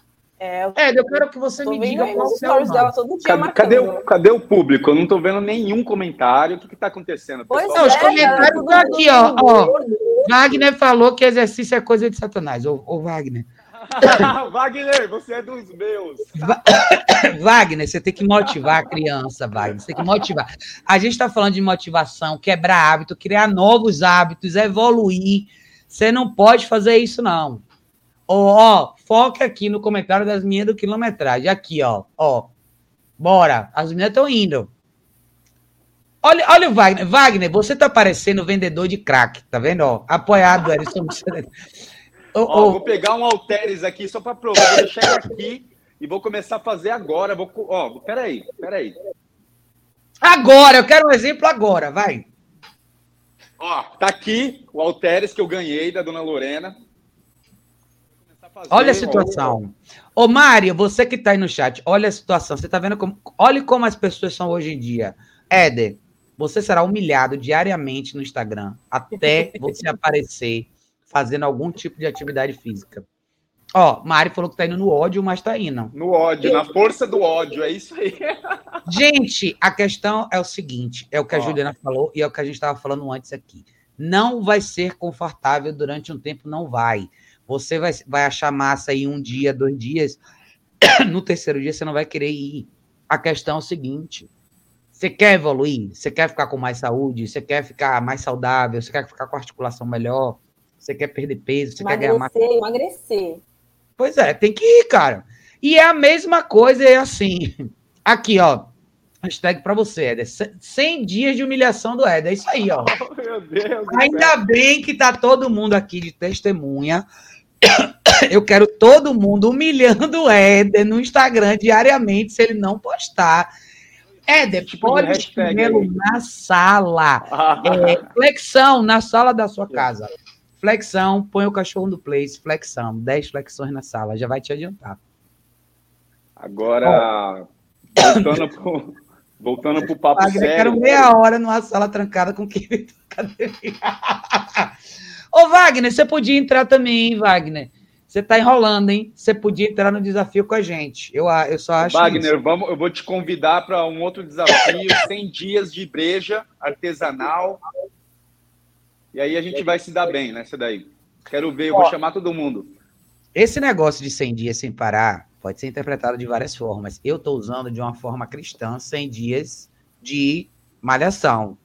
É, eu, é, eu quero que você me diga qual é o dela todo dia cadê, cadê, o, cadê o público? Eu não tô vendo nenhum comentário. O que que tá acontecendo? Pois não, os é, comentários estão aqui, ó, ó. Wagner falou que exercício é coisa de satanás. Ô, ô Wagner. Wagner, você é dos meus. Wagner, você tem que motivar a criança, Wagner. Você tem que motivar. A gente está falando de motivação, quebrar hábito, criar novos hábitos, evoluir. Você não pode fazer isso, não. Ó, foca aqui no comentário das minhas do quilometragem. Aqui, ó. Ó. Bora. As meninas estão indo. Olha, olha o Wagner. Wagner, você tá parecendo vendedor de crack, tá vendo? Ó, apoiado, Erison. Oh, oh. Vou pegar um Alteres aqui só para provar. Vou deixar aqui e vou começar a fazer agora. Vou, ó, peraí, peraí. Agora, eu quero um exemplo agora, vai. Ó, tá aqui o Alteres que eu ganhei da dona Lorena. Olha a situação. Ô, Mário, você que tá aí no chat, olha a situação. Você tá vendo como. Olha como as pessoas são hoje em dia. Éder, você será humilhado diariamente no Instagram até você aparecer fazendo algum tipo de atividade física. Ó, Mari falou que tá indo no ódio, mas tá indo. No ódio, na força do ódio, é isso aí. Gente, a questão é o seguinte: é o que a Ó. Juliana falou e é o que a gente estava falando antes aqui. Não vai ser confortável durante um tempo, não vai. Você vai, vai achar massa aí um dia, dois dias. No terceiro dia, você não vai querer ir. A questão é o seguinte: você quer evoluir? Você quer ficar com mais saúde? Você quer ficar mais saudável? Você quer ficar com a articulação melhor? Você quer perder peso? Você emagrecer, quer ganhar massa? Emagrecer. Pois é, tem que ir, cara. E é a mesma coisa, é assim. Aqui, ó. Hashtag pra você, Éder. 100 dias de humilhação do Éder. É isso aí, ó. Oh, meu Deus Ainda bem que tá todo mundo aqui de testemunha. Eu quero todo mundo humilhando o Éder no Instagram diariamente, se ele não postar. Éder, tipo pode escrevê-lo na sala. É, flexão na sala da sua casa. Flexão, põe o cachorro no place, flexão. 10 flexões na sala, já vai te adiantar. Agora, voltando pro, voltando pro papo Wagner, sério. quero meia hora numa sala trancada com quem Ô, Wagner, você podia entrar também, hein, Wagner? Você tá enrolando, hein? Você podia entrar no desafio com a gente. Eu, eu só acho. Wagner, vamos, eu vou te convidar para um outro desafio: 100 dias de breja artesanal e aí a gente vai se dar bem nessa daí. Quero ver, eu vou chamar todo mundo. Esse negócio de 100 dias sem parar pode ser interpretado de várias formas. Eu estou usando de uma forma cristã 100 dias de malhação.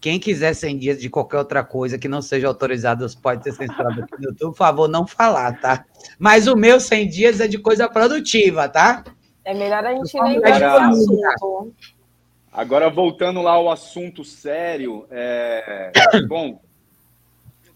Quem quiser 100 dias de qualquer outra coisa que não seja autorizado pode ser censurado aqui no YouTube, por favor, não falar, tá? Mas o meu 100 dias é de coisa produtiva, tá? É melhor a gente nem agora, assunto. Agora, voltando lá ao assunto sério, é... bom,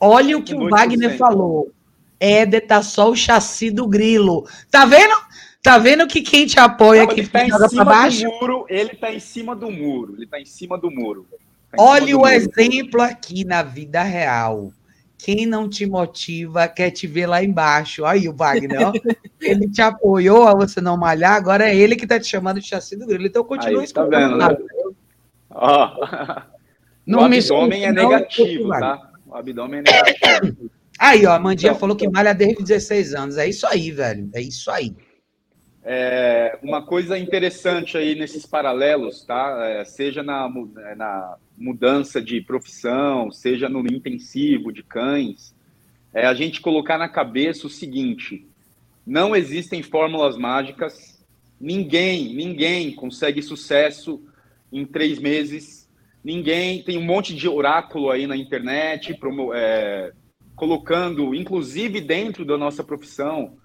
Olha o que o Wagner falou. Éder tá só o chassi do grilo. Tá vendo? Tá vendo que quem te apoia aqui tá joga para baixo? Muro, ele tá em cima do muro. Ele tá em cima do muro. Tá Olha o muro. exemplo aqui na vida real. Quem não te motiva quer te ver lá embaixo. Aí o Wagner, ó. ele te apoiou a você não malhar, agora é ele que tá te chamando de chassi do grilo. Então continua tá vendo, né? Ó. Não o me abdômen é negativo, tá? O abdômen é. Aí, ó, a Mandinha então, falou que malha desde 16 anos. É isso aí, velho. É isso aí. É, uma coisa interessante aí nesses paralelos, tá? É, seja na, é, na mudança de profissão, seja no intensivo de cães, é a gente colocar na cabeça o seguinte: não existem fórmulas mágicas, ninguém, ninguém consegue sucesso em três meses Ninguém tem um monte de oráculo aí na internet, promo, é, colocando, inclusive dentro da nossa profissão,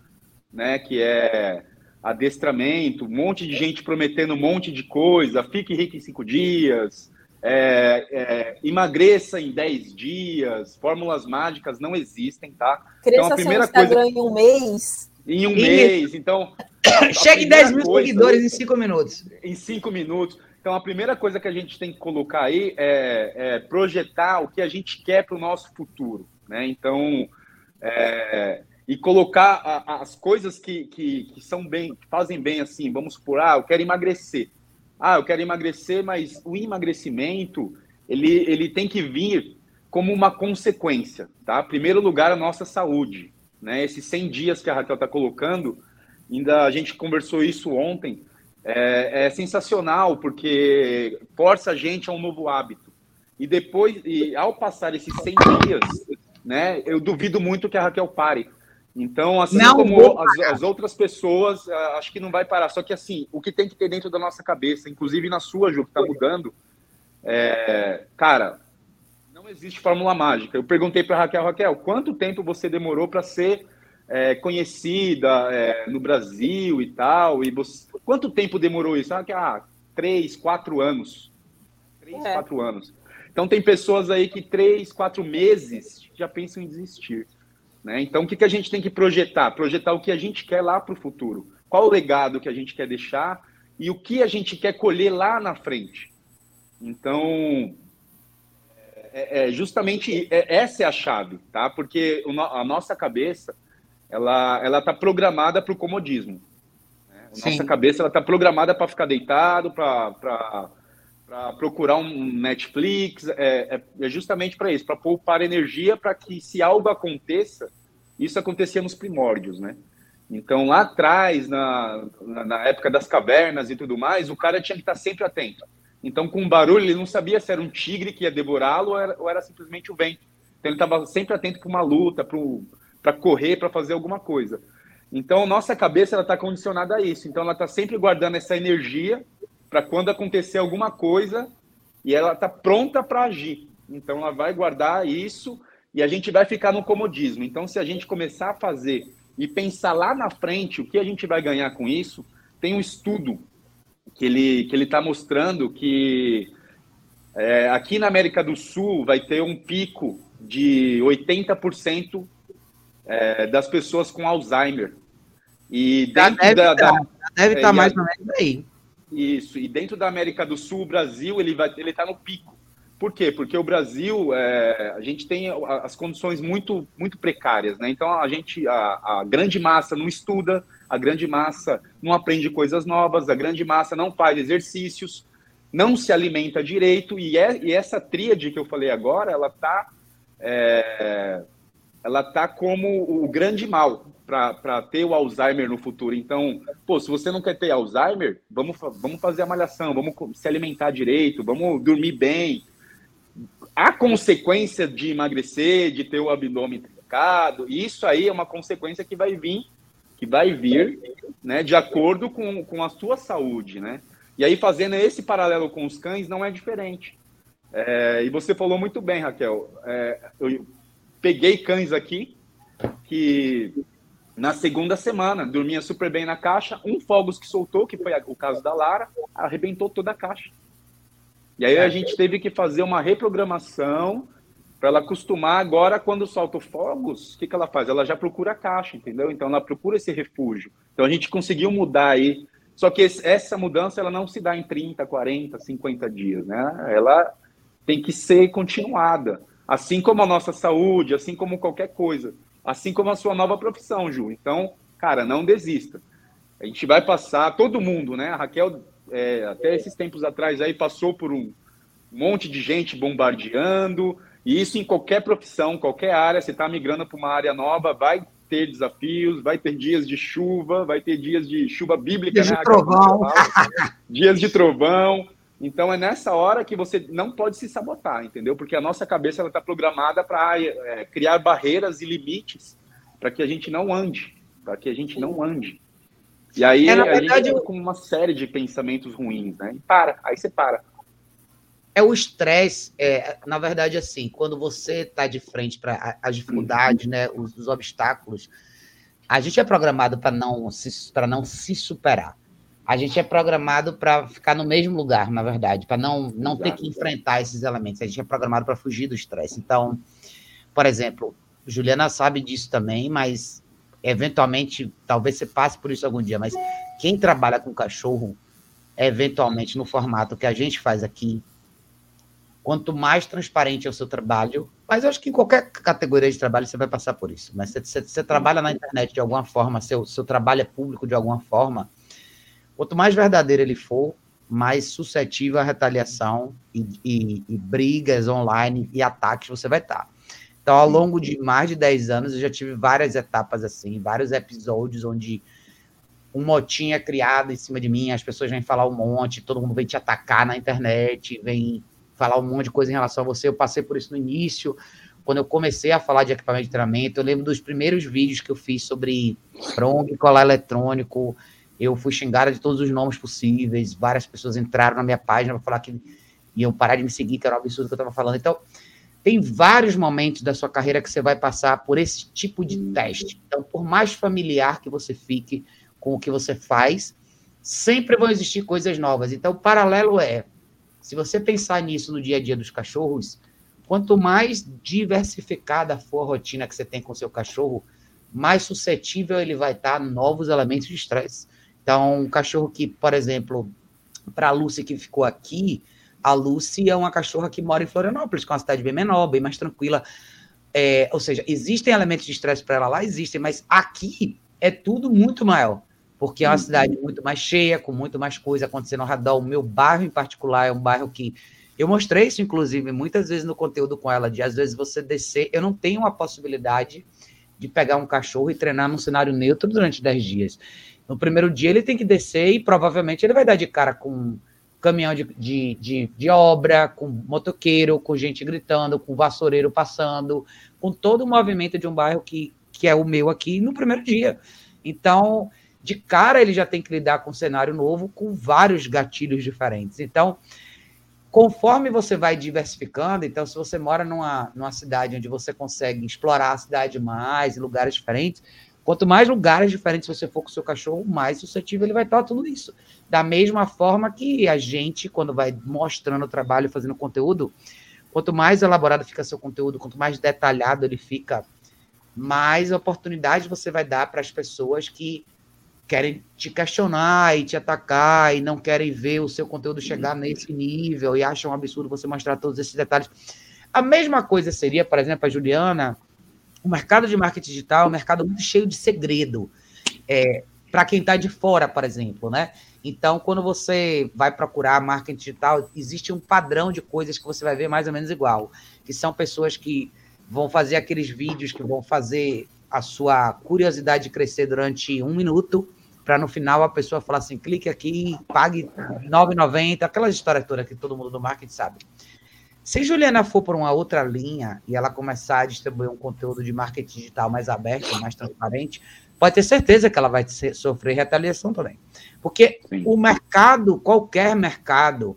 né, que é adestramento, um monte de gente prometendo um monte de coisa, fique rico em cinco dias, é, é, emagreça em dez dias, fórmulas mágicas não existem, tá? Cresça então, a primeira coisa em um mês. Em um e... mês, então. Chegue 10 mil seguidores em cinco minutos. Em cinco minutos. Então, a primeira coisa que a gente tem que colocar aí é, é projetar o que a gente quer para o nosso futuro. Né? Então, é, e colocar a, as coisas que, que, que, são bem, que fazem bem assim. Vamos supor, ah, eu quero emagrecer. Ah, eu quero emagrecer, mas o emagrecimento ele, ele tem que vir como uma consequência, tá? Primeiro lugar, a nossa saúde, né? Esses 100 dias que a Raquel está colocando, ainda a gente conversou isso ontem, é, é, sensacional, porque força a gente a um novo hábito. E depois, e ao passar esses 100 dias, né, eu duvido muito que a Raquel pare. Então, assim não como as, as, outras pessoas, acho que não vai parar. Só que, assim, o que tem que ter dentro da nossa cabeça, inclusive na sua, Ju, que está mudando, é, cara, não existe fórmula mágica. Eu perguntei para Raquel, Raquel, quanto tempo você demorou para ser é, conhecida é, no Brasil e tal. E você... Quanto tempo demorou isso? Ah, ah três, quatro anos. Três, é. quatro anos. Então tem pessoas aí que três, quatro meses já pensam em desistir. Né? Então o que, que a gente tem que projetar? Projetar o que a gente quer lá para o futuro. Qual o legado que a gente quer deixar e o que a gente quer colher lá na frente. Então, é, é justamente é, essa é a chave, tá? Porque a nossa cabeça ela ela está programada para o comodismo. Né? Nossa cabeça ela está programada para ficar deitado, para para procurar um Netflix, é, é, é justamente para isso, para poupar energia para que se algo aconteça, isso acontecia nos primórdios, né? Então, lá atrás, na, na época das cavernas e tudo mais, o cara tinha que estar sempre atento. Então, com o barulho, ele não sabia se era um tigre que ia devorá-lo ou, ou era, simplesmente o vento. Então, ele estava sempre atento para uma luta, para correr, para fazer alguma coisa. Então, nossa cabeça ela está condicionada a isso. Então, ela está sempre guardando essa energia para quando acontecer alguma coisa e ela está pronta para agir. Então, ela vai guardar isso e a gente vai ficar no comodismo. Então, se a gente começar a fazer e pensar lá na frente o que a gente vai ganhar com isso, tem um estudo que ele que ele está mostrando que é, aqui na América do Sul vai ter um pico de 80% é, das pessoas com Alzheimer. E dentro deve da, da, deve estar é, mais ou menos aí. Isso. E dentro da América do Sul, o Brasil ele vai ele está no pico. Por quê? Porque o Brasil, é, a gente tem as condições muito, muito precárias, né? Então a gente, a, a, grande massa não estuda, a grande massa não aprende coisas novas, a grande massa não faz exercícios, não se alimenta direito e, é, e essa tríade que eu falei agora, ela tá, é, ela tá como o grande mal para ter o Alzheimer no futuro. Então, pô, se você não quer ter Alzheimer, vamos, vamos fazer a malhação, vamos se alimentar direito, vamos dormir bem a consequência de emagrecer, de ter o abdômen trincado, isso aí é uma consequência que vai vir, que vai vir, né, de acordo com, com a sua saúde, né? E aí, fazendo esse paralelo com os cães, não é diferente. É, e você falou muito bem, Raquel. É, eu peguei cães aqui que na segunda semana dormia super bem na caixa, um fogos que soltou, que foi o caso da Lara, arrebentou toda a caixa. E aí a é. gente teve que fazer uma reprogramação para ela acostumar agora quando solta fogos, o que, que ela faz? Ela já procura a caixa, entendeu? Então ela procura esse refúgio. Então a gente conseguiu mudar aí. Só que essa mudança ela não se dá em 30, 40, 50 dias, né? Ela tem que ser continuada. Assim como a nossa saúde, assim como qualquer coisa. Assim como a sua nova profissão, Ju. Então, cara, não desista. A gente vai passar, todo mundo, né? A Raquel é, até esses tempos atrás aí passou por um monte de gente bombardeando, e isso em qualquer profissão, qualquer área, você está migrando para uma área nova, vai ter desafios, vai ter dias de chuva, vai ter dias de chuva bíblica, dias né? de trovão. dias de trovão. Então é nessa hora que você não pode se sabotar, entendeu? Porque a nossa cabeça está programada para é, criar barreiras e limites para que a gente não ande, para que a gente não ande. E aí, é, na verdade, eu... com uma série de pensamentos ruins, né? E para, aí você para. É o estresse, é, na verdade, assim, quando você está de frente para as dificuldades, né, os, os, obstáculos, a gente é programado para não, se, não se superar. A gente é programado para ficar no mesmo lugar, na verdade, para não, não ter que enfrentar esses elementos. A gente é programado para fugir do estresse. Então, por exemplo, Juliana sabe disso também, mas eventualmente, talvez você passe por isso algum dia, mas quem trabalha com cachorro, eventualmente no formato que a gente faz aqui, quanto mais transparente é o seu trabalho, mas eu acho que em qualquer categoria de trabalho você vai passar por isso. Mas você, você, você trabalha na internet de alguma forma, seu, seu trabalho é público de alguma forma, quanto mais verdadeiro ele for, mais suscetível à retaliação e, e, e brigas online e ataques você vai estar. Então, ao longo de mais de 10 anos, eu já tive várias etapas assim, vários episódios onde um motim é criado em cima de mim, as pessoas vêm falar um monte, todo mundo vem te atacar na internet, vem falar um monte de coisa em relação a você. Eu passei por isso no início, quando eu comecei a falar de equipamento de treinamento. Eu lembro dos primeiros vídeos que eu fiz sobre prong colar eletrônico. Eu fui xingada de todos os nomes possíveis. Várias pessoas entraram na minha página para falar que iam parar de me seguir, que era um absurdo que eu estava falando. Então, tem vários momentos da sua carreira que você vai passar por esse tipo de teste. Então, por mais familiar que você fique com o que você faz, sempre vão existir coisas novas. Então, o paralelo é, se você pensar nisso no dia a dia dos cachorros, quanto mais diversificada for a rotina que você tem com o seu cachorro, mais suscetível ele vai estar a novos elementos de estresse. Então, um cachorro que, por exemplo, para a Lúcia que ficou aqui, a Lucy é uma cachorra que mora em Florianópolis, que é uma cidade bem menor, bem mais tranquila. É, ou seja, existem elementos de estresse para ela lá, existem, mas aqui é tudo muito maior. porque é uma uhum. cidade muito mais cheia, com muito mais coisa acontecendo ao redor. O meu bairro, em particular, é um bairro que. Eu mostrei isso, inclusive, muitas vezes no conteúdo com ela, de às vezes você descer. Eu não tenho a possibilidade de pegar um cachorro e treinar num cenário neutro durante 10 dias. No primeiro dia ele tem que descer e provavelmente ele vai dar de cara com caminhão de, de, de, de, obra, com motoqueiro, com gente gritando, com vassoureiro passando, com todo o movimento de um bairro que, que é o meu aqui no primeiro dia. Então, de cara, ele já tem que lidar com um cenário novo, com vários gatilhos diferentes. Então, conforme você vai diversificando, então, se você mora numa, numa cidade onde você consegue explorar a cidade mais, lugares diferentes, Quanto mais lugares diferentes você for com o seu cachorro, mais suscetível ele vai estar a tudo isso. Da mesma forma que a gente, quando vai mostrando o trabalho, fazendo conteúdo, quanto mais elaborado fica seu conteúdo, quanto mais detalhado ele fica, mais oportunidade você vai dar para as pessoas que querem te questionar e te atacar e não querem ver o seu conteúdo chegar nesse nível e acham um absurdo você mostrar todos esses detalhes. A mesma coisa seria, por exemplo, a Juliana o mercado de marketing digital é um mercado muito cheio de segredo. É, para quem está de fora, por exemplo, né? Então, quando você vai procurar marketing digital, existe um padrão de coisas que você vai ver mais ou menos igual, que são pessoas que vão fazer aqueles vídeos que vão fazer a sua curiosidade crescer durante um minuto, para no final a pessoa falar assim, clique aqui, pague R$ 9,90, aquelas histórias todas que todo mundo do marketing sabe. Se Juliana for por uma outra linha e ela começar a distribuir um conteúdo de marketing digital mais aberto, mais transparente, pode ter certeza que ela vai sofrer retaliação também. Porque Sim. o mercado, qualquer mercado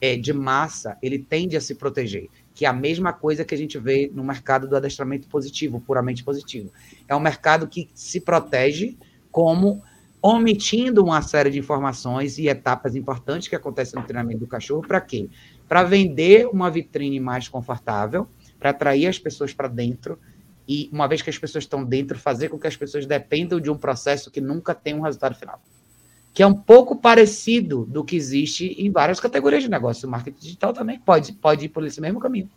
é, de massa, ele tende a se proteger. Que é a mesma coisa que a gente vê no mercado do adestramento positivo, puramente positivo. É um mercado que se protege como omitindo uma série de informações e etapas importantes que acontecem no treinamento do cachorro, para quê? Para vender uma vitrine mais confortável, para atrair as pessoas para dentro e, uma vez que as pessoas estão dentro, fazer com que as pessoas dependam de um processo que nunca tem um resultado final. Que é um pouco parecido do que existe em várias categorias de negócio. O marketing digital também pode, pode ir por esse mesmo caminho.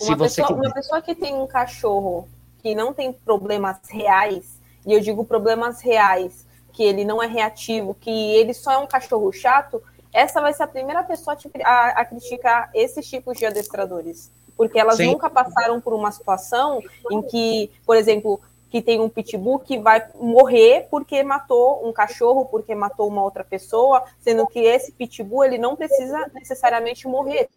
Uma, pessoa, uma pessoa que tem um cachorro que não tem problemas reais, e eu digo problemas reais, que ele não é reativo, que ele só é um cachorro chato, essa vai ser a primeira pessoa a, a criticar esses tipos de adestradores. Porque elas Sim. nunca passaram por uma situação em que, por exemplo, que tem um pitbull que vai morrer porque matou um cachorro, porque matou uma outra pessoa, sendo que esse pitbull ele não precisa necessariamente morrer.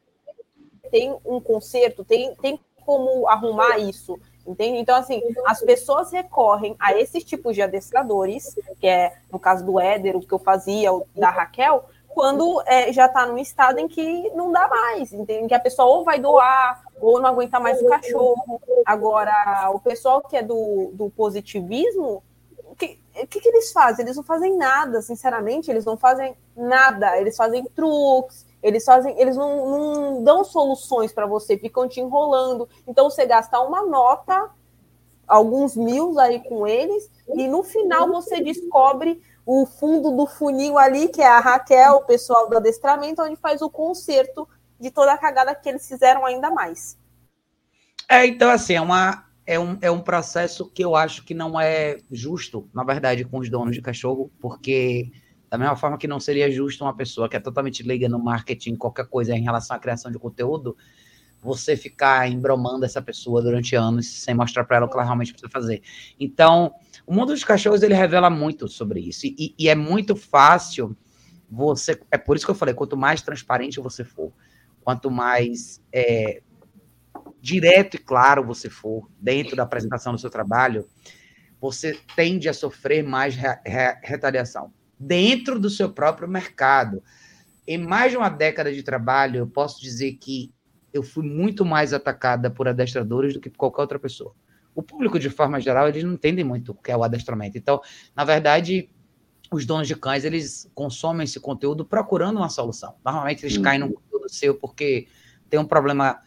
Tem um conserto, tem, tem como arrumar isso. Entende? Então, assim, as pessoas recorrem a esses tipos de adestradores, que é no caso do Éder, o que eu fazia, o da Raquel, quando é, já está num estado em que não dá mais, entende? que a pessoa ou vai doar, ou não aguenta mais o cachorro. Agora, o pessoal que é do, do positivismo, o que, que, que eles fazem? Eles não fazem nada, sinceramente, eles não fazem nada. Eles fazem truques, eles fazem, eles não, não dão soluções para você, ficam te enrolando. Então você gasta uma nota, alguns mil aí com eles, e no final você descobre o fundo do funil ali, que é a Raquel, o pessoal do adestramento, onde faz o conserto de toda a cagada que eles fizeram ainda mais. É, então, assim, é, uma, é, um, é um processo que eu acho que não é justo, na verdade, com os donos de cachorro, porque da mesma forma que não seria justo uma pessoa que é totalmente leiga no marketing, qualquer coisa em relação à criação de conteúdo, você ficar embromando essa pessoa durante anos sem mostrar para ela o que ela realmente precisa fazer. Então, o mundo dos cachorros ele revela muito sobre isso e, e, é muito fácil você. É por isso que eu falei, quanto mais transparente você for, quanto mais é, direto e claro você for dentro da apresentação do seu trabalho, você tende a sofrer mais re, re, retaliação dentro do seu próprio mercado. Em mais de uma década de trabalho, eu posso dizer que eu fui muito mais atacada por adestradores do que por qualquer outra pessoa. O público, de forma geral, eles não entendem muito o que é o adestramento. Então, na verdade, os donos de cães, eles consomem esse conteúdo procurando uma solução. Normalmente, eles uhum. caem no conteúdo seu porque tem um problema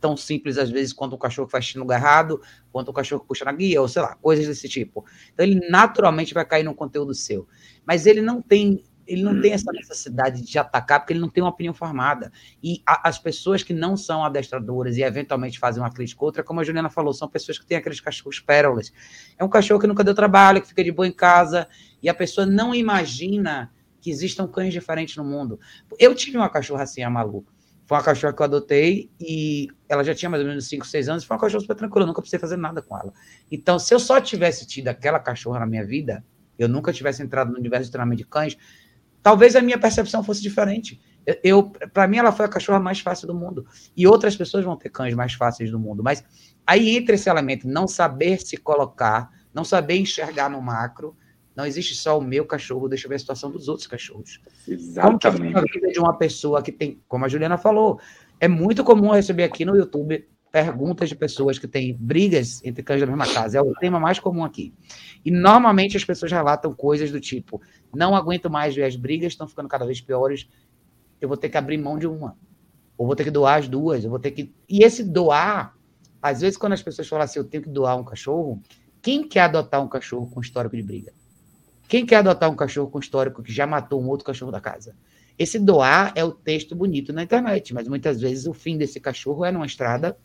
tão simples, às vezes, quanto o cachorro que faz xixi no lugar errado, quanto o cachorro que puxa na guia, ou sei lá, coisas desse tipo. Então, ele naturalmente vai cair no conteúdo seu. Mas ele não tem ele não tem essa necessidade de atacar, porque ele não tem uma opinião formada. E a, as pessoas que não são adestradoras e eventualmente fazem uma crítica outra, como a Juliana falou, são pessoas que têm aqueles cachorros pérolas. É um cachorro que nunca deu trabalho, que fica de boa em casa, e a pessoa não imagina que existam cães diferentes no mundo. Eu tive uma cachorra assim, a Malu. Foi uma cachorra que eu adotei e ela já tinha mais ou menos 5, 6 anos. Foi uma cachorra super tranquila, eu nunca precisei fazer nada com ela. Então, se eu só tivesse tido aquela cachorra na minha vida, eu nunca tivesse entrado no universo de treinamento de cães, talvez a minha percepção fosse diferente. Eu, eu para mim, ela foi a cachorra mais fácil do mundo. E outras pessoas vão ter cães mais fáceis do mundo. Mas aí entra esse elemento, não saber se colocar, não saber enxergar no macro. Não existe só o meu cachorro, deixa eu ver a situação dos outros cachorros. Exatamente. Como que a vida de uma pessoa que tem, como a Juliana falou, é muito comum receber aqui no YouTube perguntas de pessoas que têm brigas entre cães da mesma casa. É o tema mais comum aqui. E normalmente as pessoas relatam coisas do tipo: não aguento mais ver as brigas, estão ficando cada vez piores. Eu vou ter que abrir mão de uma. Ou vou ter que doar as duas. Eu vou ter que. E esse doar, às vezes, quando as pessoas falam assim, eu tenho que doar um cachorro, quem quer adotar um cachorro com histórico de briga? Quem quer adotar um cachorro com histórico que já matou um outro cachorro da casa? Esse doar é o texto bonito na internet, mas muitas vezes o fim desse cachorro é numa estrada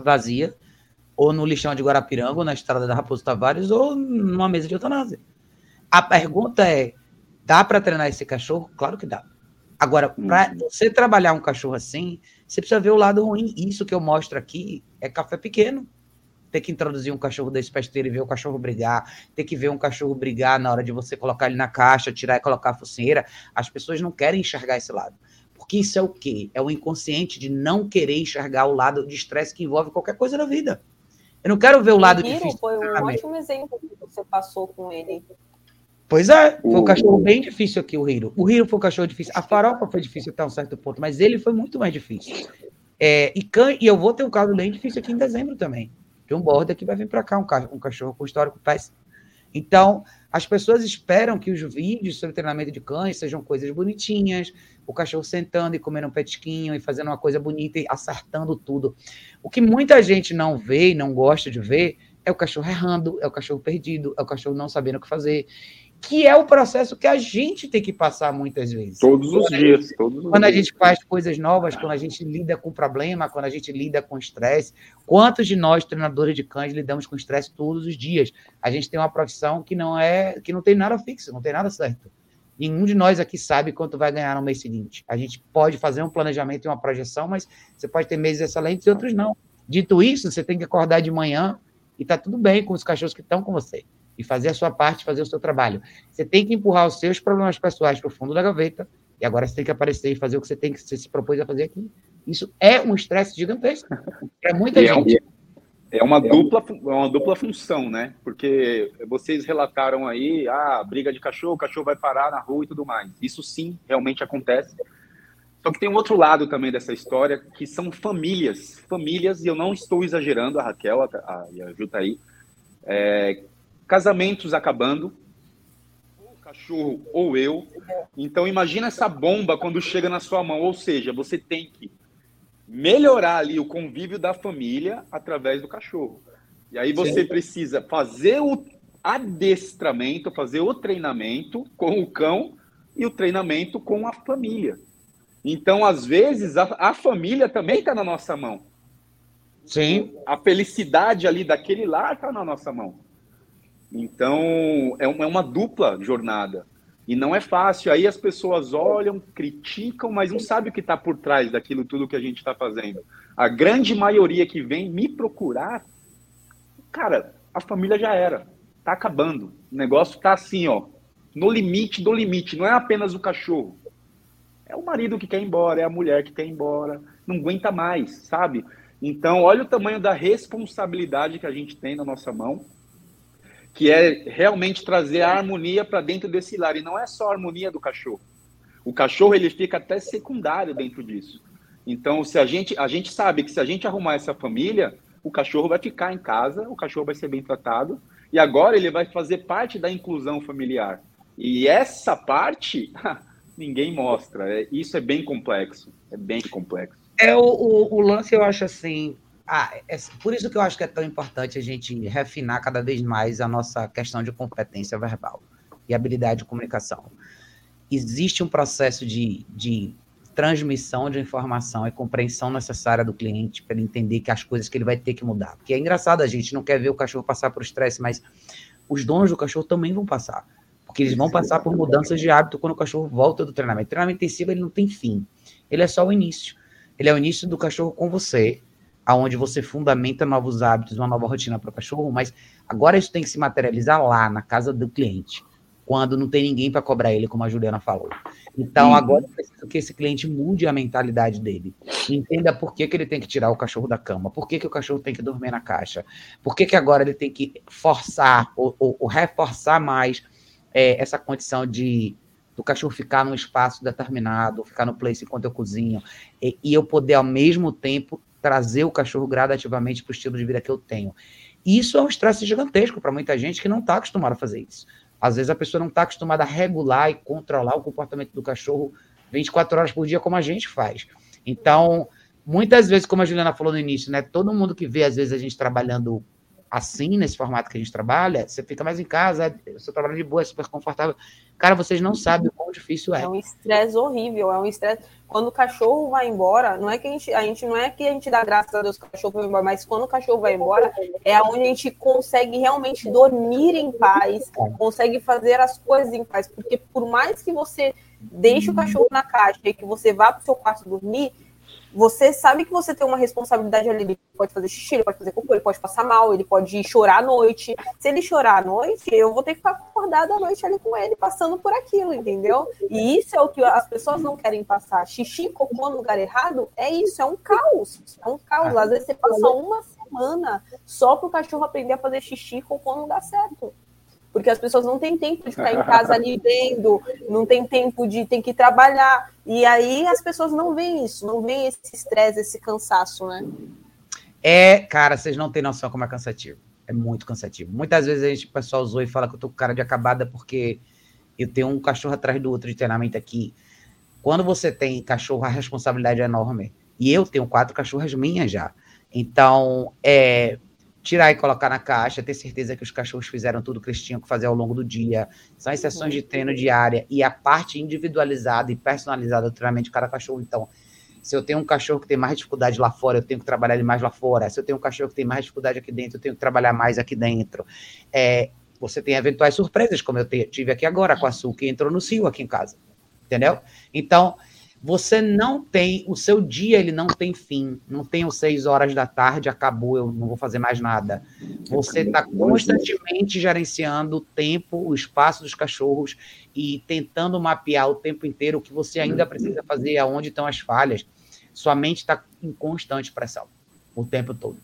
vazia, ou no lixão de Guarapiranga, ou na estrada da Raposo Tavares, ou numa mesa de eutanásia. A pergunta é: dá para treinar esse cachorro? Claro que dá. Agora, para uhum. você trabalhar um cachorro assim, você precisa ver o lado ruim. Isso que eu mostro aqui é café pequeno. Ter que introduzir um cachorro desse para esteira e ver o cachorro brigar, ter que ver um cachorro brigar na hora de você colocar ele na caixa, tirar e colocar a focinheira. As pessoas não querem enxergar esse lado. Porque isso é o quê? É o inconsciente de não querer enxergar o lado de estresse que envolve qualquer coisa na vida. Eu não quero ver o lado Hiro difícil. Foi um ótimo exemplo que você passou com ele. Pois é, foi um cachorro bem difícil aqui, o Hiro. O Hiro foi um cachorro difícil. A farofa foi difícil até um certo ponto, mas ele foi muito mais difícil. É, e, can... e eu vou ter um caso bem difícil aqui em dezembro também. De um border que vai vir para cá, um, ca... um cachorro com histórico péssimo. Então, as pessoas esperam que os vídeos sobre treinamento de cães sejam coisas bonitinhas, o cachorro sentando e comendo um petisquinho e fazendo uma coisa bonita e acertando tudo. O que muita gente não vê e não gosta de ver é o cachorro errando, é o cachorro perdido, é o cachorro não sabendo o que fazer que é o processo que a gente tem que passar muitas vezes. Todos os quando dias. Gente, todos quando a gente faz coisas novas, quando a gente lida com problema, quando a gente lida com estresse. Quantos de nós, treinadores de cães, lidamos com estresse todos os dias? A gente tem uma profissão que não é, que não tem nada fixo, não tem nada certo. Nenhum de nós aqui sabe quanto vai ganhar no mês seguinte. A gente pode fazer um planejamento e uma projeção, mas você pode ter meses excelentes e outros não. Dito isso, você tem que acordar de manhã e tá tudo bem com os cachorros que estão com você e fazer a sua parte, fazer o seu trabalho. Você tem que empurrar os seus problemas pessoais para o fundo da gaveta e agora você tem que aparecer e fazer o que você tem que você se propôs a fazer aqui. Isso é um estresse gigantesco para muita e é gente. É, é uma dupla, é uma dupla função, né? Porque vocês relataram aí, ah, briga de cachorro, o cachorro vai parar na rua e tudo mais. Isso sim, realmente acontece. Só que tem um outro lado também dessa história, que são famílias. Famílias, e eu não estou exagerando, a Raquel a, a, e a Ju tá aí, é, casamentos acabando, ou o cachorro ou eu. Então imagina essa bomba quando chega na sua mão, ou seja, você tem que melhorar ali o convívio da família através do cachorro. E aí você Sim. precisa fazer o adestramento, fazer o treinamento com o cão e o treinamento com a família. Então, às vezes, a, a família também está na nossa mão. Sim. A felicidade ali daquele lar está na nossa mão. Então, é uma, é uma dupla jornada. E não é fácil. Aí as pessoas olham, criticam, mas não sabem o que está por trás daquilo tudo que a gente está fazendo. A grande maioria que vem me procurar, cara, a família já era. Tá acabando. O negócio tá assim, ó. No limite do limite. Não é apenas o cachorro. É o marido que quer ir embora, é a mulher que quer ir embora. Não aguenta mais, sabe? Então, olha o tamanho da responsabilidade que a gente tem na nossa mão que é realmente trazer a harmonia para dentro desse lar. E não é só a harmonia do cachorro. O cachorro ele fica até secundário dentro disso. Então, se a gente, a gente sabe que se a gente arrumar essa família, o cachorro vai ficar em casa, o cachorro vai ser bem tratado, e agora ele vai fazer parte da inclusão familiar. E essa parte ninguém mostra. É, isso é bem complexo. É bem complexo. É o, o, o lance, eu acho assim, ah, é, por isso que eu acho que é tão importante a gente refinar cada vez mais a nossa questão de competência verbal e habilidade de comunicação. existe um processo de, de transmissão de informação e compreensão necessária do cliente para ele entender que as coisas que ele vai ter que mudar. Porque é engraçado, a gente não quer ver o cachorro passar por estresse, mas os donos do cachorro também vão passar. Porque eles vão passar por mudanças de hábito quando o cachorro volta do treinamento. O treinamento intensivo ele não tem fim. Ele é só o início. Ele é o início do cachorro com você, aonde você fundamenta novos hábitos, uma nova rotina para o cachorro, mas agora isso tem que se materializar lá, na casa do cliente quando não tem ninguém para cobrar ele, como a Juliana falou. Então, uhum. agora eu preciso que esse cliente mude a mentalidade dele. Entenda por que, que ele tem que tirar o cachorro da cama, por que, que o cachorro tem que dormir na caixa, por que, que agora ele tem que forçar ou, ou, ou reforçar mais é, essa condição de do cachorro ficar num espaço determinado, ficar no place enquanto eu cozinho, e, e eu poder, ao mesmo tempo, trazer o cachorro gradativamente para o estilo de vida que eu tenho. Isso é um estresse gigantesco para muita gente que não está acostumada a fazer isso. Às vezes a pessoa não está acostumada a regular e controlar o comportamento do cachorro 24 horas por dia, como a gente faz. Então, muitas vezes, como a Juliana falou no início, né? Todo mundo que vê, às vezes, a gente trabalhando assim, nesse formato que a gente trabalha, você fica mais em casa, você trabalha de boa, é super confortável. Cara, vocês não sabem o quão difícil é. É um estresse horrível, é um estresse. Quando o cachorro vai embora, não é que a gente, a gente não é que a gente dá graças a Deus que o cachorro vai embora, mas quando o cachorro vai embora, é onde a gente consegue realmente dormir em paz, consegue fazer as coisas em paz, porque por mais que você deixe o cachorro na caixa e que você vá para o seu quarto dormir, você sabe que você tem uma responsabilidade ali. Ele pode fazer xixi, ele pode fazer cocô, ele pode passar mal, ele pode chorar à noite. Se ele chorar à noite, eu vou ter que ficar acordada à noite ali com ele, passando por aquilo, entendeu? E isso é o que as pessoas não querem passar. Xixi, cocô no lugar errado, é isso, é um caos. É um caos. Às vezes você passa uma semana só para o cachorro aprender a fazer xixi e cocô no lugar certo porque as pessoas não têm tempo de ficar em casa ali vendo, não tem tempo de ter que trabalhar. E aí as pessoas não veem isso, não veem esse estresse, esse cansaço, né? É, cara, vocês não têm noção como é cansativo. É muito cansativo. Muitas vezes a gente, o pessoal zoa e fala que eu tô com cara de acabada porque eu tenho um cachorro atrás do outro de treinamento aqui. Quando você tem cachorro, a responsabilidade é enorme. E eu tenho quatro cachorras minhas já. Então, é, tirar e colocar na caixa, ter certeza que os cachorros fizeram tudo que eles tinham que fazer ao longo do dia. São as sessões de treino diária e a parte individualizada e personalizada do treinamento de cada cachorro. Então, se eu tenho um cachorro que tem mais dificuldade lá fora, eu tenho que trabalhar ele mais lá fora. Se eu tenho um cachorro que tem mais dificuldade aqui dentro, eu tenho que trabalhar mais aqui dentro. É, você tem eventuais surpresas, como eu tive aqui agora com a Sul, que entrou no CIO aqui em casa. Entendeu? Então, você não tem, o seu dia ele não tem fim, não tem os seis horas da tarde, acabou, eu não vou fazer mais nada. Você está constantemente gerenciando o tempo, o espaço dos cachorros e tentando mapear o tempo inteiro o que você ainda precisa fazer, aonde estão as falhas. Sua mente está em constante pressão o tempo todo.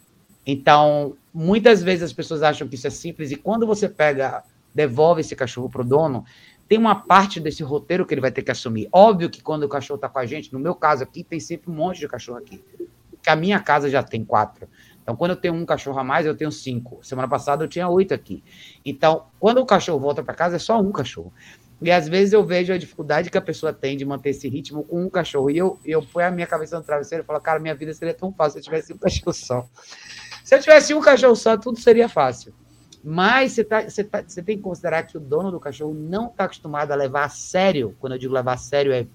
Então, muitas vezes as pessoas acham que isso é simples e quando você pega, devolve esse cachorro para o dono, tem uma parte desse roteiro que ele vai ter que assumir. Óbvio que quando o cachorro está com a gente, no meu caso aqui, tem sempre um monte de cachorro aqui. Que a minha casa já tem quatro. Então, quando eu tenho um cachorro a mais, eu tenho cinco. Semana passada eu tinha oito aqui. Então, quando o cachorro volta para casa, é só um cachorro. E às vezes eu vejo a dificuldade que a pessoa tem de manter esse ritmo com um cachorro. E eu, eu ponho a minha cabeça no travesseiro e falo, cara, minha vida seria tão fácil se eu tivesse um cachorro só. Se eu tivesse um cachorro só, tudo seria fácil. Mas você, tá, você, tá, você tem que considerar que o dono do cachorro não está acostumado a levar a sério. Quando eu digo levar a sério, é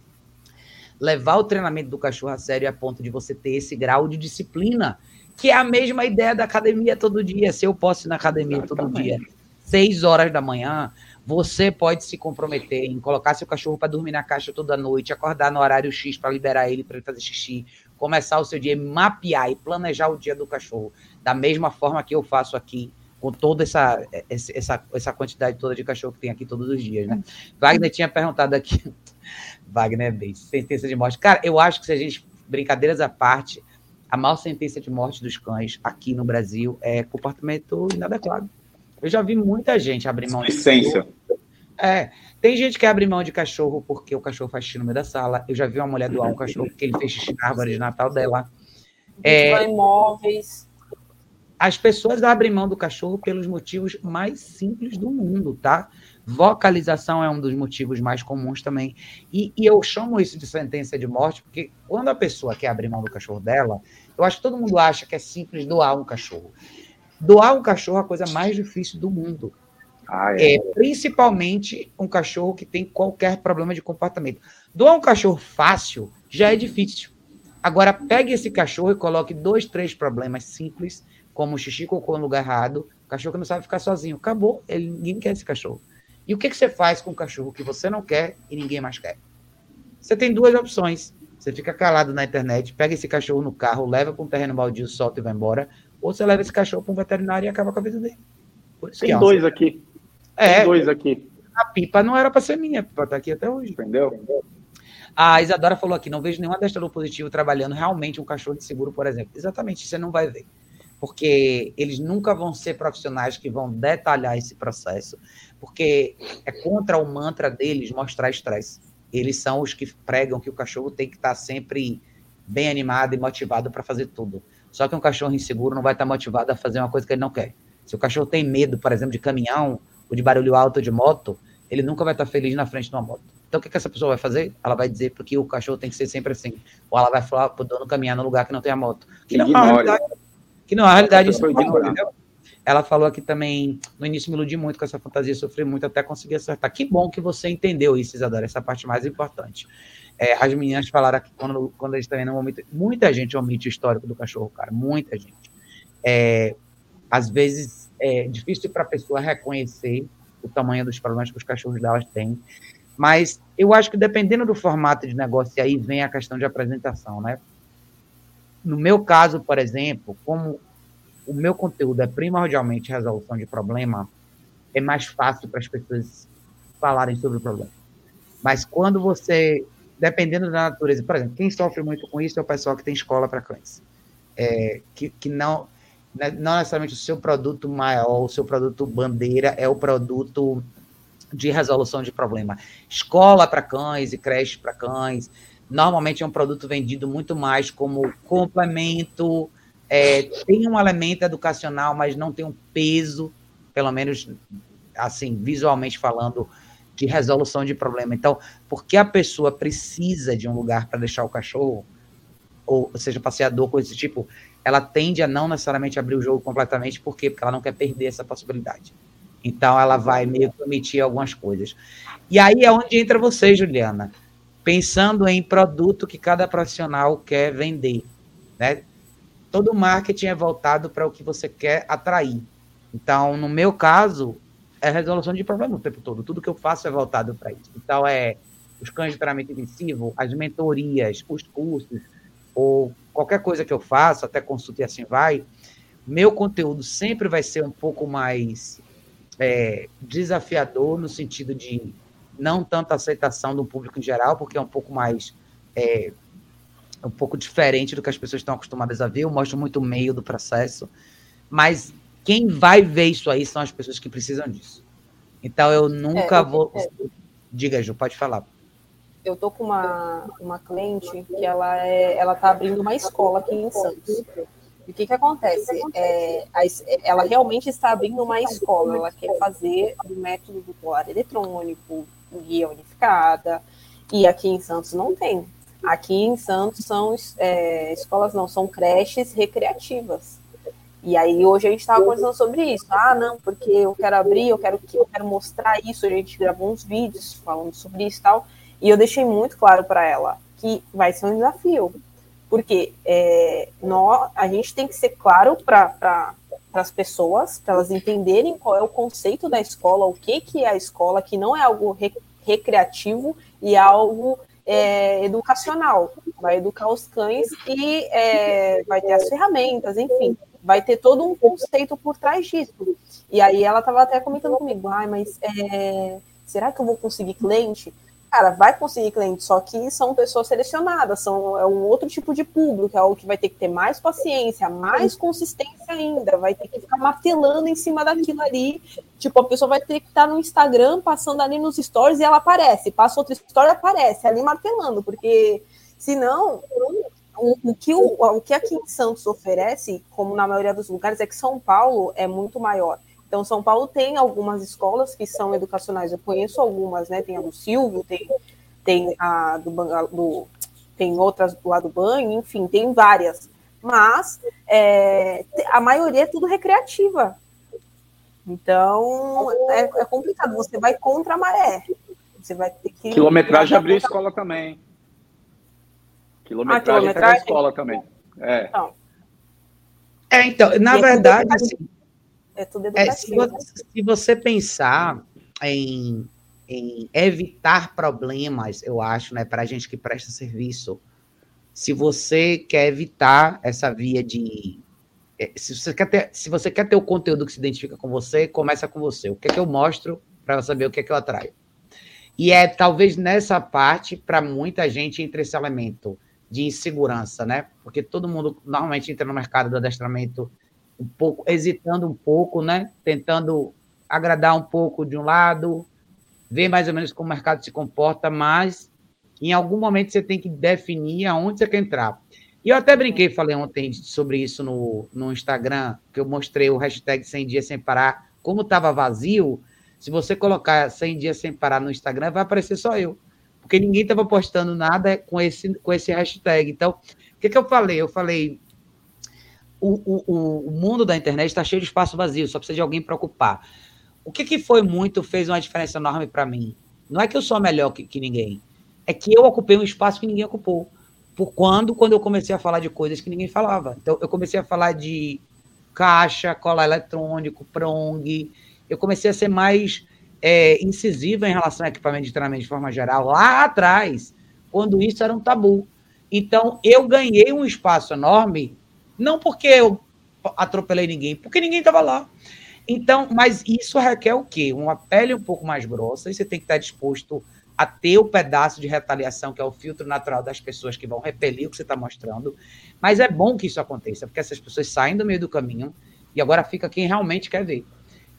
levar o treinamento do cachorro a sério a ponto de você ter esse grau de disciplina, que é a mesma ideia da academia todo dia. Se eu posso ir na academia Exatamente. todo dia, seis horas da manhã, você pode se comprometer em colocar seu cachorro para dormir na caixa toda noite, acordar no horário X para liberar ele para ele fazer xixi, começar o seu dia, mapear e planejar o dia do cachorro da mesma forma que eu faço aqui com toda essa, essa, essa quantidade toda de cachorro que tem aqui todos os dias, né? Wagner tinha perguntado aqui, Wagner é bem, sentença de morte. Cara, eu acho que se a gente, brincadeiras à parte, a maior sentença de morte dos cães aqui no Brasil é comportamento inadequado. Eu já vi muita gente abrir mão de Essência. É, tem gente que abre mão de cachorro porque o cachorro faz xixi no meio da sala. Eu já vi uma mulher doar um cachorro porque ele fez xixi na árvore de Natal dela. É, imóveis as pessoas abrem mão do cachorro pelos motivos mais simples do mundo, tá? Vocalização é um dos motivos mais comuns também. E, e, eu chamo isso de sentença de morte, porque quando a pessoa quer abrir mão do cachorro dela, eu acho que todo mundo acha que é simples doar um cachorro. Doar um cachorro é a coisa mais difícil do mundo. Ah, é. é. principalmente um cachorro que tem qualquer problema de comportamento. Doar um cachorro fácil já é difícil. Agora, pegue esse cachorro e coloque dois, três problemas simples, como xixi cocô no lugar errado. Cachorro que não sabe ficar sozinho. Acabou. Ele, ninguém quer esse cachorro. E o que, que você faz com o cachorro que você não quer e ninguém mais quer? Você tem duas opções. Você fica calado na internet, pega esse cachorro no carro, leva para um terreno baldio, solta e vai embora. Ou você leva esse cachorro para um veterinário e acaba com a vida dele. Tem dois aqui. É. Tem dois aqui. A pipa não era para ser minha, para estar tá aqui até hoje. Entendeu? A Isadora falou aqui: não vejo nenhum adestrador positivo trabalhando realmente um cachorro de seguro, por exemplo. Exatamente, você não vai ver. Porque eles nunca vão ser profissionais que vão detalhar esse processo, porque é contra o mantra deles mostrar estresse. Eles são os que pregam que o cachorro tem que estar sempre bem animado e motivado para fazer tudo. Só que um cachorro inseguro não vai estar motivado a fazer uma coisa que ele não quer. Se o cachorro tem medo, por exemplo, de caminhão ou de barulho alto de moto, ele nunca vai estar feliz na frente de uma moto. Então, o que, que essa pessoa vai fazer? Ela vai dizer porque o cachorro tem que ser sempre assim. Ou ela vai falar para o dono caminhar no lugar que não tem a moto. Que não é uma realidade. Que não é uma realidade. Isso ela falou aqui também, no início me iludi muito com essa fantasia, sofri muito até conseguir acertar. Que bom que você entendeu isso, Isadora, essa parte mais importante. É, as meninas falaram aqui, quando, quando eles também não omitem, muita gente omite o histórico do cachorro, cara, muita gente. É, às vezes é difícil para a pessoa reconhecer o tamanho dos problemas que os cachorros delas têm, mas eu acho que dependendo do formato de negócio, aí vem a questão de apresentação, né? No meu caso, por exemplo, como o meu conteúdo é primordialmente resolução de problema, é mais fácil para as pessoas falarem sobre o problema. Mas quando você, dependendo da natureza, por exemplo, quem sofre muito com isso é o pessoal que tem escola para cães, é, que, que não, né, não necessariamente o seu produto maior, o seu produto bandeira é o produto de resolução de problema. Escola para cães e creche para cães, normalmente é um produto vendido muito mais como complemento, é, tem um elemento educacional, mas não tem um peso, pelo menos assim, visualmente falando, de resolução de problema. Então, porque a pessoa precisa de um lugar para deixar o cachorro, ou seja, passeador, coisa desse tipo, ela tende a não necessariamente abrir o jogo completamente, por quê? Porque ela não quer perder essa possibilidade. Então, ela vai meio que omitir algumas coisas. E aí é onde entra você, Juliana, pensando em produto que cada profissional quer vender. Né? todo marketing é voltado para o que você quer atrair. Então, no meu caso, é resolução de problema o tempo todo. Tudo que eu faço é voltado para isso. Então, é os cães de treinamento intensivo, as mentorias, os cursos, ou qualquer coisa que eu faço, até consulta e assim vai, meu conteúdo sempre vai ser um pouco mais é, desafiador no sentido de não tanta aceitação do público em geral, porque é um pouco mais é, é um pouco diferente do que as pessoas estão acostumadas a ver. Eu mostro muito o meio do processo, mas quem vai ver isso aí são as pessoas que precisam disso. Então eu nunca é, vou. É. Diga, Ju, pode falar. Eu tô com uma, uma cliente que ela é, ela tá abrindo uma escola aqui em Santos. E o que que acontece? É, a, ela realmente está abrindo uma escola. Ela quer fazer o método do colar eletrônico, guia unificada. E aqui em Santos não tem. Aqui em Santos são é, escolas, não, são creches recreativas. E aí hoje a gente estava conversando sobre isso. Ah, não, porque eu quero abrir, eu quero que eu quero mostrar isso. A gente gravou uns vídeos falando sobre isso e tal. E eu deixei muito claro para ela que vai ser um desafio. Porque é, nós, a gente tem que ser claro para as pessoas, para elas entenderem qual é o conceito da escola, o que, que é a escola, que não é algo re, recreativo e é algo é, educacional, vai educar os cães e é, vai ter as ferramentas, enfim, vai ter todo um conceito por trás disso. E aí ela estava até comentando comigo, ai, mas é, será que eu vou conseguir cliente? Cara, vai conseguir cliente, só que são pessoas selecionadas, são é um outro tipo de público, é o que vai ter que ter mais paciência, mais consistência ainda, vai ter que ficar martelando em cima daquilo ali. Tipo, a pessoa vai ter que estar no Instagram, passando ali nos stories e ela aparece, passa outra história, aparece ali martelando, porque senão o, o, que o, o que aqui em Santos oferece, como na maioria dos lugares, é que São Paulo é muito maior. Então, São Paulo tem algumas escolas que são educacionais. Eu conheço algumas, né? Tem a do Silvio, tem, tem a do, do tem outras do lado do banho, enfim, tem várias. Mas é, a maioria é tudo recreativa. Então, é, é, complicado. Você vai contra a maré. Você vai ter que. Quilometragem abriu contra... escola também. Quilometragem, ah, quilometragem? escola também. É. Então. É, então, na verdade, é assim, é tudo é, se, você, se você pensar em, em evitar problemas, eu acho, né, para a gente que presta serviço, se você quer evitar essa via de é, se você quer ter, se você quer ter o conteúdo que se identifica com você, começa com você. O que é que eu mostro para saber o que é que eu atraio? E é talvez nessa parte, para muita gente, entre esse elemento de insegurança, né? Porque todo mundo normalmente entra no mercado do adestramento um pouco, hesitando um pouco, né? Tentando agradar um pouco de um lado, ver mais ou menos como o mercado se comporta, mas em algum momento você tem que definir aonde você quer entrar. E eu até brinquei, falei ontem sobre isso no, no Instagram, que eu mostrei o hashtag 100 dias sem parar, como estava vazio, se você colocar 100 dias sem parar no Instagram, vai aparecer só eu. Porque ninguém estava postando nada com esse, com esse hashtag. Então, o que, que eu falei? Eu falei, o, o, mundo da internet está cheio de espaço vazio, só precisa de alguém para ocupar. O que, que foi muito, fez uma diferença enorme para mim? Não é que eu sou melhor que, que ninguém, é que eu ocupei um espaço que ninguém ocupou por quando, quando eu comecei a falar de coisas que ninguém falava. Então, eu comecei a falar de caixa, colar eletrônico, prong. Eu comecei a ser mais é, incisiva em relação a equipamento de treinamento de forma geral, lá atrás, quando isso era um tabu. Então, eu ganhei um espaço enorme, não porque eu atropelei ninguém, porque ninguém estava lá. Então, mas isso requer o quê? Uma pele um pouco mais grossa, e você tem que estar disposto a ter o pedaço de retaliação, que é o filtro natural das pessoas que vão repelir o que você está mostrando. Mas é bom que isso aconteça, porque essas pessoas saem do meio do caminho e agora fica quem realmente quer ver.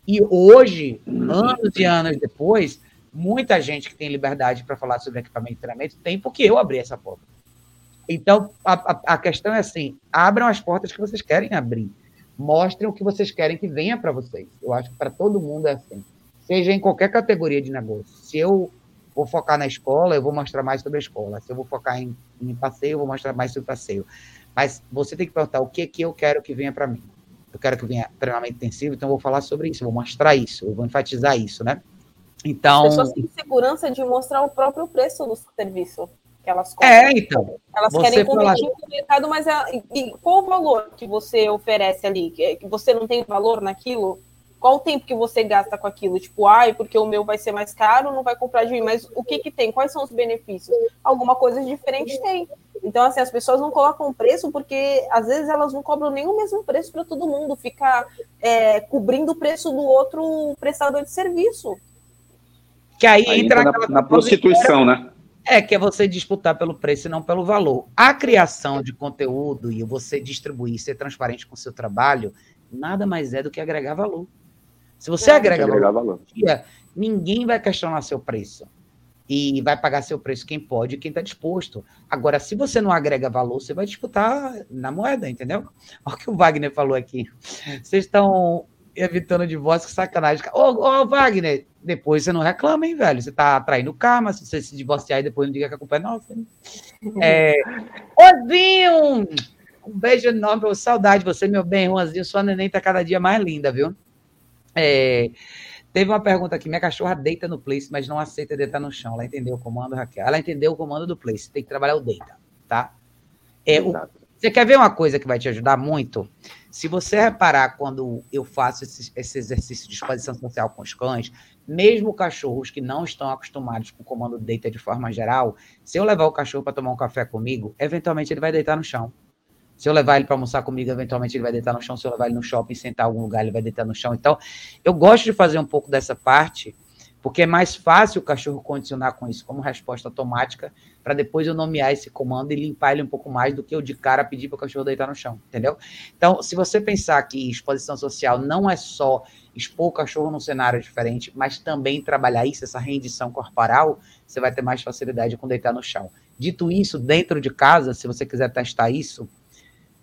E hoje, anos e anos depois, muita gente que tem liberdade para falar sobre equipamento de treinamento tem porque eu abri essa porta. Então, a, a, a, questão é assim: abram as portas que vocês querem abrir. Mostrem o que vocês querem que venha para vocês. Eu acho que para todo mundo é assim. Seja em qualquer categoria de negócio. Se eu vou focar na escola, eu vou mostrar mais sobre a escola. Se eu vou focar em, em passeio, eu vou mostrar mais sobre passeio. Mas você tem que perguntar o que, que eu quero que venha para mim. Eu quero que venha treinamento intensivo, então eu vou falar sobre isso, eu vou mostrar isso, eu vou enfatizar isso, né? Então. As pessoas têm segurança de mostrar o próprio preço do serviço elas compram. É, então. Elas querem competir fala... no mercado, mas é, e qual o valor que você oferece ali? Que você não tem valor naquilo? Qual o tempo que você gasta com aquilo? Tipo, ai, porque o meu vai ser mais caro, não vai comprar de mim. Mas o que que tem? Quais são os benefícios? Alguma coisa diferente tem. Então, assim, as pessoas não colocam preço porque às vezes elas não cobram nem o mesmo preço para todo mundo, fica é, cobrindo o preço do outro prestador de serviço. Que aí, aí entra, entra na, na prostituição, né? É, que é você disputar pelo preço e não pelo valor. A criação de conteúdo e você distribuir, ser transparente com o seu trabalho, nada mais é do que agregar valor. Se você é, agrega valor, valor. Dia, ninguém vai questionar seu preço. E vai pagar seu preço quem pode e quem está disposto. Agora, se você não agrega valor, você vai disputar na moeda, entendeu? Olha o que o Wagner falou aqui. Vocês estão evitando divórcio, que sacanagem. Ô, ô, Wagner, depois você não reclama, hein, velho? Você tá atraindo karma, se você se divorciar e depois não diga que a culpa é nossa. É... Ozinho! Um beijo enorme, saudade de você, meu bem, Juanzinho. Sua neném tá cada dia mais linda, viu? É, teve uma pergunta aqui: minha cachorra deita no place, mas não aceita deitar no chão. Ela entendeu o comando, Raquel? Ela entendeu o comando do place. Tem que trabalhar o deita, tá? É, o, você quer ver uma coisa que vai te ajudar muito? Se você reparar quando eu faço esse, esse exercício de exposição social com os cães, mesmo cachorros que não estão acostumados com o comando deita de forma geral, se eu levar o cachorro para tomar um café comigo, eventualmente ele vai deitar no chão. Se eu levar ele para almoçar comigo, eventualmente ele vai deitar no chão. Se eu levar ele no shopping, sentar em algum lugar, ele vai deitar no chão. Então, eu gosto de fazer um pouco dessa parte, porque é mais fácil o cachorro condicionar com isso como resposta automática, para depois eu nomear esse comando e limpar ele um pouco mais do que eu de cara pedir para o cachorro deitar no chão, entendeu? Então, se você pensar que exposição social não é só expor o cachorro num cenário diferente, mas também trabalhar isso, essa rendição corporal, você vai ter mais facilidade com deitar no chão. Dito isso, dentro de casa, se você quiser testar isso,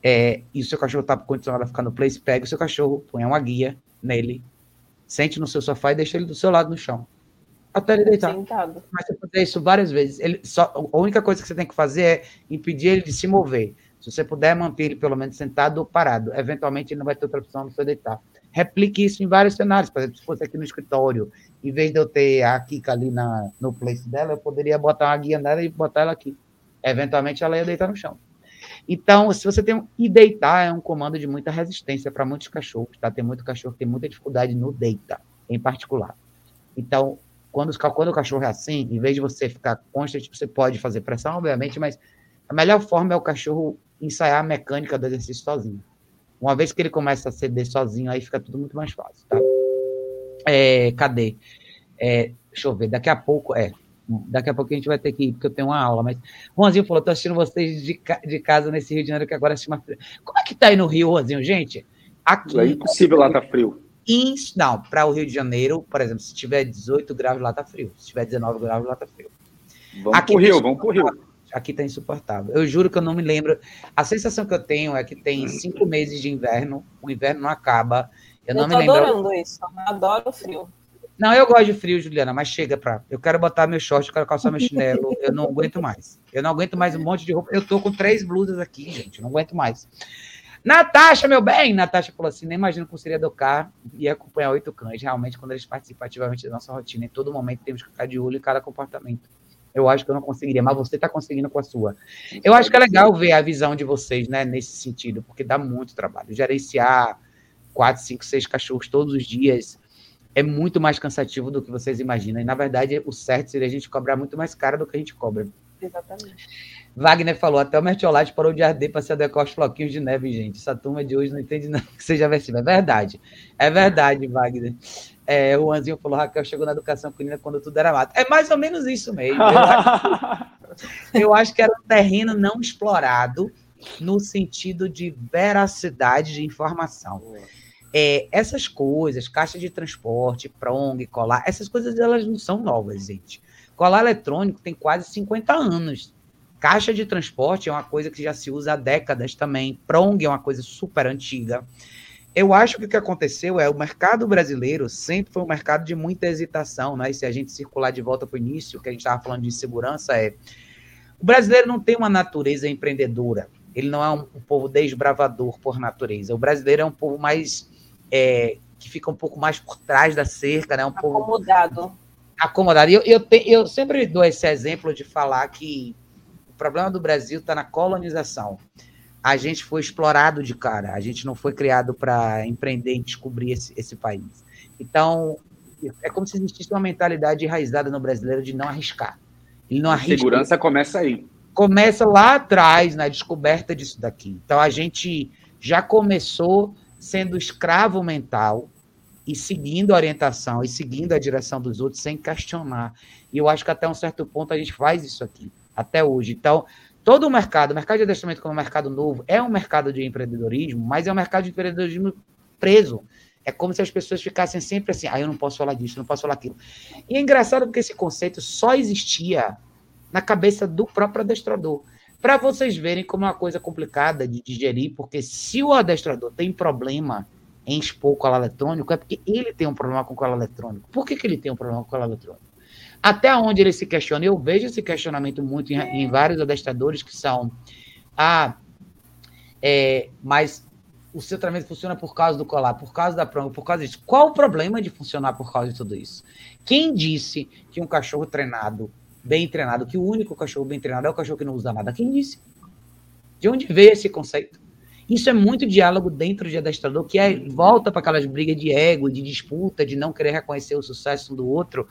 é, e o seu cachorro está condicionado a ficar no place, pega o seu cachorro, põe uma guia nele, sente no seu sofá e deixa ele do seu lado no chão. Até ele deitar. Sentado. Mas você fazer isso várias vezes. Ele só, a única coisa que você tem que fazer é impedir ele de se mover. Se você puder manter ele pelo menos sentado ou parado, eventualmente ele não vai ter outra opção de você deitar. replique isso em vários cenários. Por exemplo, se fosse aqui no escritório, em vez de eu ter a Kika ali na, no place dela, eu poderia botar uma guia nela e botar ela aqui. Eventualmente ela ia deitar no chão. Então, se você tem um. E deitar é um comando de muita resistência para muitos cachorros, tá? Tem muito cachorro que tem muita dificuldade no deitar, em particular. Então, quando, quando o cachorro é assim, em vez de você ficar constante, você pode fazer pressão, obviamente, mas a melhor forma é o cachorro ensaiar a mecânica do exercício sozinho. Uma vez que ele começa a ceder sozinho, aí fica tudo muito mais fácil, tá? É, cadê? É, deixa eu ver, daqui a pouco, é, daqui a pouco a gente vai ter que ir, porque eu tenho uma aula, mas Juanzinho falou, tô assistindo vocês de, de casa nesse Rio de Janeiro, que agora se chama Como é que tá aí no Rio, Juanzinho, gente? Aqui, é impossível lá tá frio. Não, para o Rio de Janeiro, por exemplo, se tiver 18 graus lá tá frio, se tiver 19 graus lá tá frio. Vamos aqui pro Rio, tá vamos pro Rio. Aqui tá insuportável. Eu juro que eu não me lembro. A sensação que eu tenho é que tem cinco meses de inverno, o inverno não acaba. Eu, eu não me lembro. Eu tô adorando isso, eu adoro o frio. Não, eu gosto de frio, Juliana, mas chega pra. Eu quero botar meu short, eu quero calçar meu chinelo. Eu não aguento mais. Eu não aguento mais um monte de roupa. Eu tô com três blusas aqui, gente. Eu não aguento mais. Natasha, meu bem! Natasha falou assim: nem imagino como seria educar e acompanhar oito cães. Realmente, quando eles participam ativamente da nossa rotina, em todo momento temos que ficar de olho em cada comportamento. Eu acho que eu não conseguiria, mas você está conseguindo com a sua. Eu acho que é legal ver a visão de vocês, né, nesse sentido, porque dá muito trabalho. Gerenciar quatro, cinco, seis cachorros todos os dias é muito mais cansativo do que vocês imaginam. E, na verdade, o certo seria a gente cobrar muito mais caro do que a gente cobra. Exatamente. Wagner falou, até o mertiolate parou de arder para se adequar aos floquinhos de neve, gente. Essa turma de hoje não entende nada que seja versível. É verdade. É verdade, Wagner. É, o Anzinho falou, Raquel chegou na educação canina quando tudo era mato. É mais ou menos isso mesmo. Eu acho, eu acho que era um terreno não explorado no sentido de veracidade de informação. É, essas coisas, caixa de transporte, prong, colar, essas coisas elas não são novas, gente. Colar eletrônico tem quase 50 anos. Caixa de transporte é uma coisa que já se usa há décadas também. Prong é uma coisa super antiga. Eu acho que o que aconteceu é o mercado brasileiro sempre foi um mercado de muita hesitação, né? E se a gente circular de volta para o início, que a gente estava falando de segurança, é o brasileiro não tem uma natureza empreendedora. Ele não é um, um povo desbravador por natureza. O brasileiro é um povo mais é, que fica um pouco mais por trás da cerca, né? Um acomodado. Pouco acomodado. Eu, eu, te, eu sempre dou esse exemplo de falar que o problema do Brasil está na colonização. A gente foi explorado de cara, a gente não foi criado para empreender e descobrir esse, esse país. Então, é como se existisse uma mentalidade enraizada no brasileiro de não arriscar. Ele não arrisca. Segurança começa aí. Começa lá atrás, na descoberta disso daqui. Então, a gente já começou sendo escravo mental e seguindo a orientação e seguindo a direção dos outros sem questionar. E eu acho que até um certo ponto a gente faz isso aqui, até hoje. Então, todo o mercado, o mercado de adestramento como mercado novo, é um mercado de empreendedorismo, mas é um mercado de empreendedorismo preso. É como se as pessoas ficassem sempre assim, ah, eu não posso falar disso, não posso falar aquilo. E é engraçado porque esse conceito só existia na cabeça do próprio adestrador para vocês verem como é uma coisa complicada de digerir, porque se o adestrador tem problema em expor o colar eletrônico, é porque ele tem um problema com o colar eletrônico. Por que, que ele tem um problema com o colar eletrônico? Até onde ele se questiona, eu vejo esse questionamento muito em, em vários adestradores que são, ah, é, mas o seu treinamento funciona por causa do colar, por causa da prova, por causa disso. Qual o problema de funcionar por causa de tudo isso? Quem disse que um cachorro treinado bem treinado, que o único cachorro bem treinado é o cachorro que não usa nada. Quem disse? De onde veio esse conceito? Isso é muito diálogo dentro de adestrador, que é, volta para aquelas brigas de ego, de disputa, de não querer reconhecer o sucesso um do outro.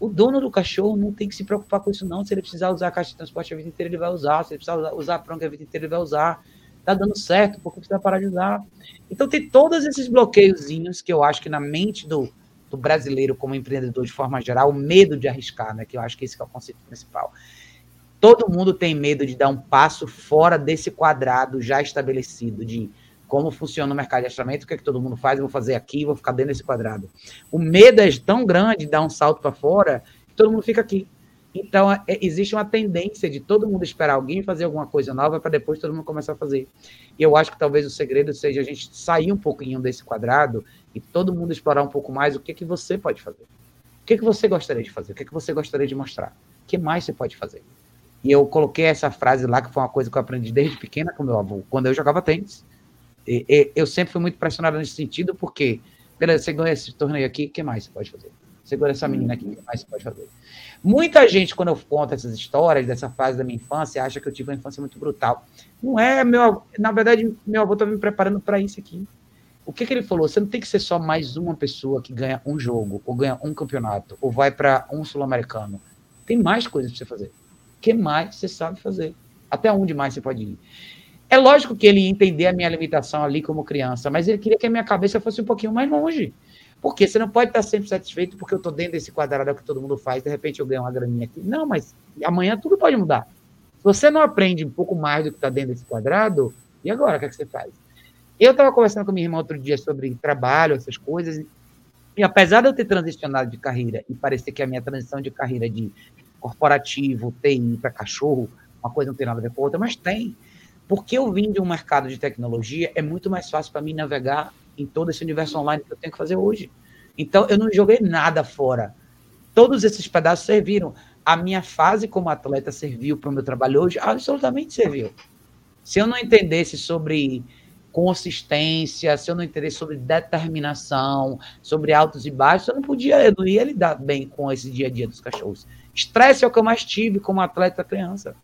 O dono do cachorro não tem que se preocupar com isso, não. Se ele precisar usar a caixa de transporte a vida inteira, ele vai usar. Se ele precisar usar, a pronca a vida inteira, ele vai usar. Tá dando certo, porque precisa parar de usar. Então tem todos esses bloqueiozinhos que eu acho que na mente do, do brasileiro como empreendedor de forma geral, o medo de arriscar, né? Que eu acho que esse é o conceito principal. Todo mundo tem medo de dar um passo fora desse quadrado já estabelecido de como funciona o mercado de astramento, o que é que todo mundo faz, eu vou fazer aqui, vou ficar dentro desse quadrado. O medo é tão grande de dar um salto para fora que todo mundo fica aqui. Então, é, existe uma tendência de todo mundo esperar alguém fazer alguma coisa nova para depois todo mundo começar a fazer. E eu acho que talvez o segredo seja a gente sair um pouquinho desse quadrado e todo mundo explorar um pouco mais o que, que você pode fazer. O que, que você gostaria de fazer? O que, que você gostaria de mostrar? O que mais você pode fazer? E eu coloquei essa frase lá, que foi uma coisa que eu aprendi desde pequena com meu avô, quando eu jogava tênis. E, e, eu sempre fui muito pressionado nesse sentido, porque, beleza, você ganha esse torneio aqui, o que mais você pode fazer? Segura essa menina aqui, o que mais você pode fazer? Muita gente, quando eu conto essas histórias dessa fase da minha infância, acha que eu tive uma infância muito brutal. Não é, meu, na verdade, meu avô estava me preparando para isso aqui. O que, que ele falou? Você não tem que ser só mais uma pessoa que ganha um jogo, ou ganha um campeonato, ou vai para um sul-americano. Tem mais coisas para você fazer. O que mais você sabe fazer? Até onde mais você pode ir? É lógico que ele ia entender a minha limitação ali como criança, mas ele queria que a minha cabeça fosse um pouquinho mais longe. Porque você não pode estar sempre satisfeito porque eu estou dentro desse quadrado que todo mundo faz, de repente eu ganho uma graninha aqui. Não, mas amanhã tudo pode mudar. Se você não aprende um pouco mais do que está dentro desse quadrado, e agora o que, é que você faz? Eu estava conversando com minha irmã outro dia sobre trabalho, essas coisas, e apesar de eu ter transicionado de carreira e parecer que a minha transição de carreira de corporativo, TI para cachorro, uma coisa não tem nada a ver com a outra, mas tem. Porque eu vim de um mercado de tecnologia, é muito mais fácil para mim navegar em todo esse universo online que eu tenho que fazer hoje. Então, eu não joguei nada fora. Todos esses pedaços serviram. A minha fase como atleta serviu para o meu trabalho hoje? Absolutamente serviu. Se eu não entendesse sobre consistência, se eu não entendesse sobre determinação, sobre altos e baixos, eu não podia, eu não ia lidar bem com esse dia a dia dos cachorros. Estresse é o que eu mais tive como atleta criança.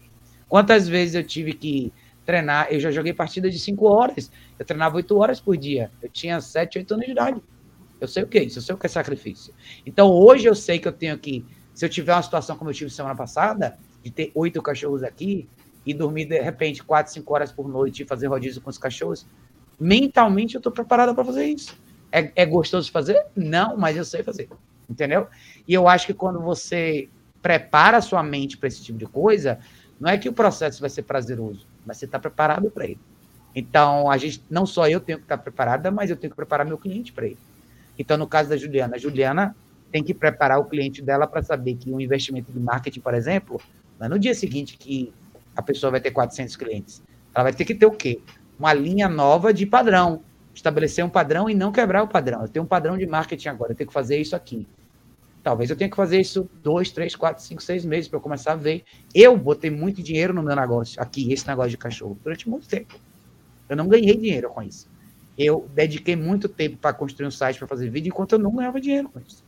Quantas vezes eu tive que treinar. Eu já joguei partida de 5 horas. Eu treinava 8 horas por dia. Eu tinha 7, 8 anos de idade. Eu sei o que é isso, eu sei o que é sacrifício. Então hoje eu sei que eu tenho que, se eu tiver uma situação como eu tive semana passada, de ter oito cachorros aqui e dormir de repente 4, 5 horas por noite e fazer rodízio com os cachorros, mentalmente eu estou preparada para fazer isso. É, é gostoso fazer? Não, mas eu sei fazer. Entendeu? E eu acho que quando você prepara a sua mente para esse tipo de coisa, não é que o processo vai ser prazeroso, mas você está preparado para ele. Então, a gente, não só eu tenho que estar preparada, mas eu tenho que preparar meu cliente para ele. Então, no caso da Juliana, a Juliana tem que preparar o cliente dela para saber que um investimento de marketing, por exemplo, não é no dia seguinte que a pessoa vai ter 400 clientes. Ela vai ter que ter o quê? Uma linha nova de padrão. Estabelecer um padrão e não quebrar o padrão. Eu tenho um padrão de marketing agora, eu tenho que fazer isso aqui. Talvez eu tenha que fazer isso dois, três, quatro, cinco, seis meses para eu começar a ver. Eu botei muito dinheiro no meu negócio, aqui, esse negócio de cachorro, durante muito tempo. Eu não ganhei dinheiro com isso. Eu dediquei muito tempo para construir um site, para fazer vídeo, enquanto eu não ganhava dinheiro com isso.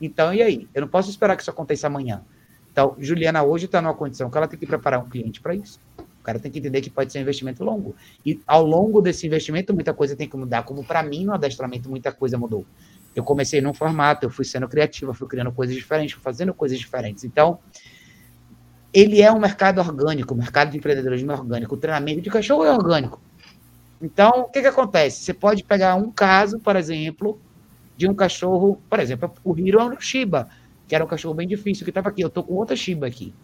Então, e aí? Eu não posso esperar que isso aconteça amanhã. Então, Juliana hoje está numa condição que ela tem que preparar um cliente para isso. O cara tem que entender que pode ser um investimento longo. E ao longo desse investimento, muita coisa tem que mudar. Como para mim, no adestramento, muita coisa mudou eu comecei num formato, eu fui sendo criativo, fui criando coisas diferentes, fui fazendo coisas diferentes. Então, ele é um mercado orgânico, o mercado de empreendedorismo é orgânico, o treinamento de cachorro é orgânico. Então, o que, que acontece? Você pode pegar um caso, por exemplo, de um cachorro, por exemplo, o Hiro é um Shiba, que era um cachorro bem difícil, que estava aqui. Eu estou com outra Shiba aqui.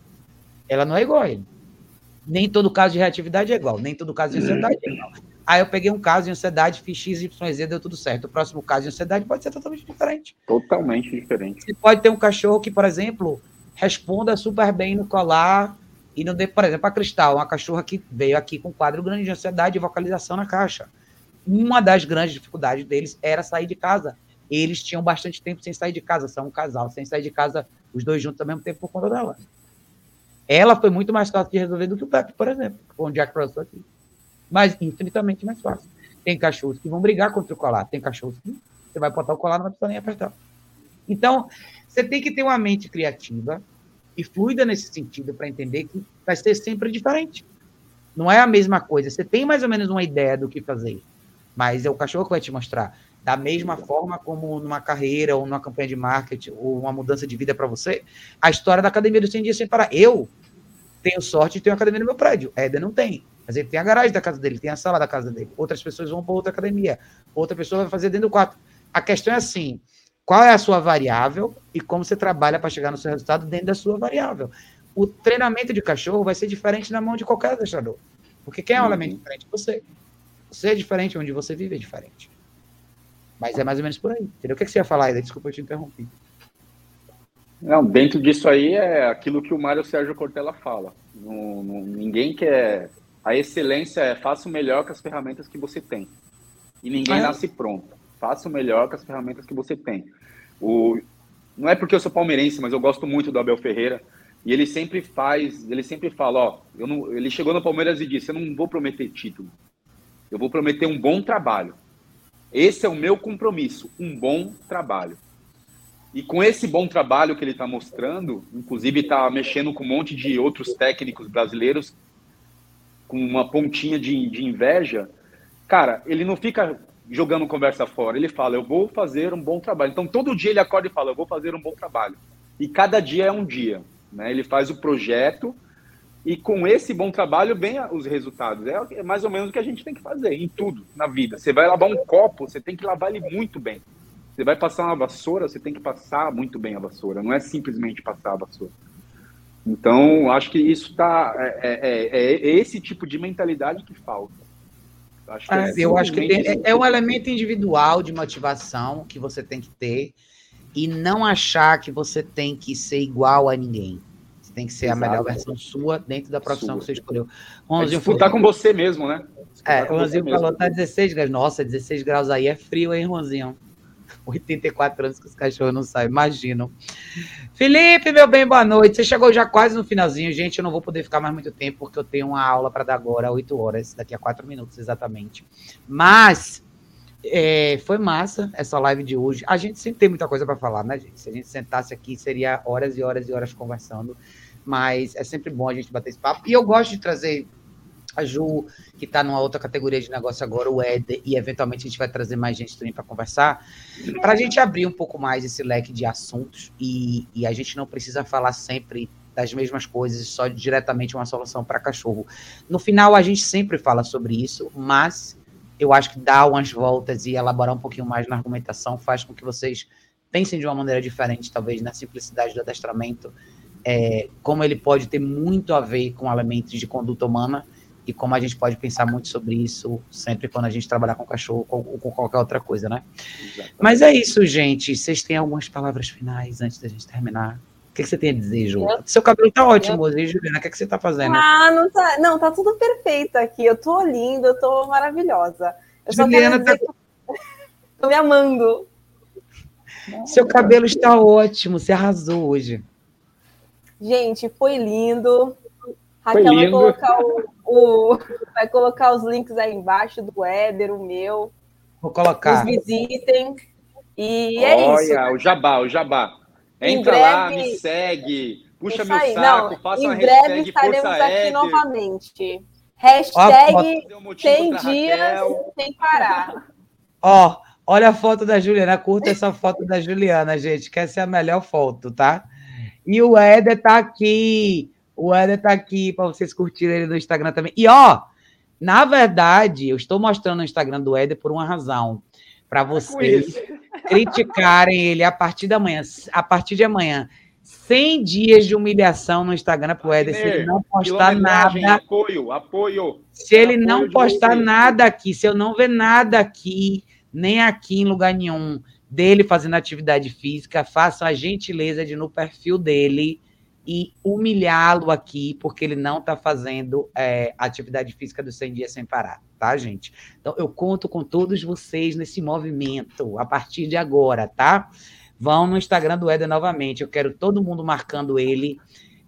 Ela não é igual a ele. Nem todo caso de reatividade é igual, nem todo caso de ansiedade é igual. Aí eu peguei um caso de ansiedade, fiz X, Y, Z, deu tudo certo. O próximo caso de ansiedade pode ser totalmente diferente. Totalmente diferente. Você pode ter um cachorro que, por exemplo, responda super bem no colar e não dê, por exemplo, a Cristal, uma cachorra que veio aqui com um quadro grande de ansiedade e vocalização na caixa. Uma das grandes dificuldades deles era sair de casa. Eles tinham bastante tempo sem sair de casa, são um casal, sem sair de casa, os dois juntos ao mesmo tempo por conta dela. Ela foi muito mais fácil de resolver do que o Pepe, por exemplo, com o Jack Russell aqui mas infinitamente mais fácil. Tem cachorros que vão brigar contra o colar, tem cachorros que você vai botar o colar, não vai precisar nem apertar. Então, você tem que ter uma mente criativa e fluida nesse sentido para entender que vai ser sempre diferente. Não é a mesma coisa. Você tem mais ou menos uma ideia do que fazer, mas é o cachorro que vai te mostrar. Da mesma forma como numa carreira, ou numa campanha de marketing, ou uma mudança de vida para você, a história da academia do 100 dias sem parar. Eu tenho sorte de ter uma academia no meu prédio. Éder não tem. Mas ele tem a garagem da casa dele, tem a sala da casa dele. Outras pessoas vão para outra academia. Outra pessoa vai fazer dentro do quarto. A questão é assim: qual é a sua variável e como você trabalha para chegar no seu resultado dentro da sua variável. O treinamento de cachorro vai ser diferente na mão de qualquer adestrador. Porque quem é um uhum. elemento diferente? Você. Você é diferente, onde você vive é diferente. Mas é mais ou menos por aí. Entendeu? O que, você ia falar, aí? Desculpa, eu te interrompi. Não, dentro disso aí é aquilo que o Mário Sérgio Cortella fala. Não, não, ninguém quer a excelência é faça o melhor com as ferramentas que você tem. E ninguém é. nasce pronto. Faça o melhor com as ferramentas que você tem. O, não é porque eu sou palmeirense, mas eu gosto muito do Abel Ferreira. E ele sempre faz, ele sempre fala, ó, eu não, ele chegou no Palmeiras e disse, eu não vou prometer título. Eu vou prometer um bom trabalho. Esse é o meu compromisso, um bom trabalho. E com esse bom trabalho que ele está mostrando, inclusive está mexendo com um monte de outros técnicos brasileiros com uma pontinha de, de inveja, cara, ele não fica jogando conversa fora. Ele fala, eu vou fazer um bom trabalho. Então, todo dia ele acorda e fala, eu vou fazer um bom trabalho. E cada dia é um dia. Né? Ele faz o projeto e com esse bom trabalho vem os resultados. É mais ou menos o que a gente tem que fazer em tudo na vida. Você vai lavar um copo, você tem que lavar ele muito bem. Você vai passar uma vassoura, você tem que passar muito bem a vassoura. Não é simplesmente passar a vassoura. Então, acho que isso está. É, é, é, é esse tipo de mentalidade que falta. Acho que é, eu acho que tem, é, é um elemento individual de motivação que você tem que ter e não achar que você tem que ser igual a ninguém. Você tem que ser Exato. a melhor versão sua dentro da profissão sua. que você escolheu. Ronzinho é disputar falou, com você mesmo, né? É, o Ronzinho falou, tá 16 graus. Nossa, 16 graus aí é frio, hein, Ronzinho? 84 anos que os cachorros não saem, imagino. Felipe, meu bem, boa noite. Você chegou já quase no finalzinho, gente. Eu não vou poder ficar mais muito tempo, porque eu tenho uma aula para dar agora, 8 horas, daqui a 4 minutos exatamente. Mas é, foi massa essa live de hoje. A gente sempre tem muita coisa para falar, né, gente? Se a gente sentasse aqui, seria horas e horas e horas conversando. Mas é sempre bom a gente bater esse papo. E eu gosto de trazer a Ju, que está numa outra categoria de negócio agora, o Ed, e eventualmente a gente vai trazer mais gente também para conversar, para a gente abrir um pouco mais esse leque de assuntos e, e a gente não precisa falar sempre das mesmas coisas, só diretamente uma solução para cachorro. No final, a gente sempre fala sobre isso, mas eu acho que dar umas voltas e elaborar um pouquinho mais na argumentação faz com que vocês pensem de uma maneira diferente, talvez, na simplicidade do adestramento, é, como ele pode ter muito a ver com elementos de conduta humana e como a gente pode pensar muito sobre isso sempre quando a gente trabalhar com cachorro ou com, qualquer outra coisa, né? Exatamente. Mas é isso, gente. Vocês têm algumas palavras finais antes da gente terminar? O que, que você tem a dizer, Ju? Eu, Seu cabelo tá ótimo eu... Juliana. O que, que você tá fazendo? Ah, não tá, não, tá tudo perfeito aqui. Eu tô linda, eu tô maravilhosa. Eu Juliana tá... Que... tô me amando. Seu cabelo está ótimo, você arrasou hoje. Gente, foi lindo. Raquel vai colocar, o, o, vai colocar os links aí embaixo do Éder, o meu. Vou colocar. Nos visitem. E é Olha, isso. Olha, o jabá, o jabá. Entra breve, lá, me segue, puxa meu saco, Não, faça uma Em breve estaremos aqui Éder. novamente. Hashtag ó, 100 dias sem parar. Ó, olha a foto da Juliana. Curta essa foto da Juliana, gente, que essa é a melhor foto, tá? E o Éder tá aqui. O Éder tá aqui para vocês curtirem ele no Instagram também. E ó, na verdade, eu estou mostrando o Instagram do Éder por uma razão. Para vocês criticarem ele a partir da manhã. A partir de amanhã. 100 dias de humilhação no Instagram pro Éder. Se ele não postar nada. Apoio, apoio. Se ele apoio não postar nada aqui, se eu não ver nada aqui, nem aqui em lugar nenhum, dele fazendo atividade física, façam a gentileza de no perfil dele e humilhá-lo aqui, porque ele não está fazendo é, atividade física dos 100 dias sem parar, tá, gente? Então, eu conto com todos vocês nesse movimento, a partir de agora, tá? Vão no Instagram do Éder novamente, eu quero todo mundo marcando ele,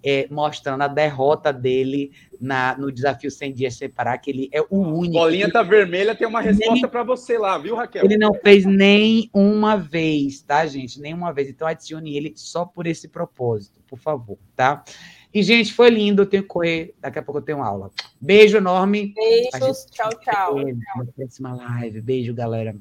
é, mostrando a derrota dele na, no desafio 100 dias sem parar, que ele é o único. Bolinha tá vermelha, tem uma resposta para você lá, viu, Raquel? Ele não fez nem uma vez, tá, gente? Nenhuma vez. Então adicione ele só por esse propósito, por favor, tá? E, gente, foi lindo. Eu tenho que correr. Daqui a pouco eu tenho aula. Beijo enorme. Beijos. Tchau, tchau. Na próxima live. Beijo, galera.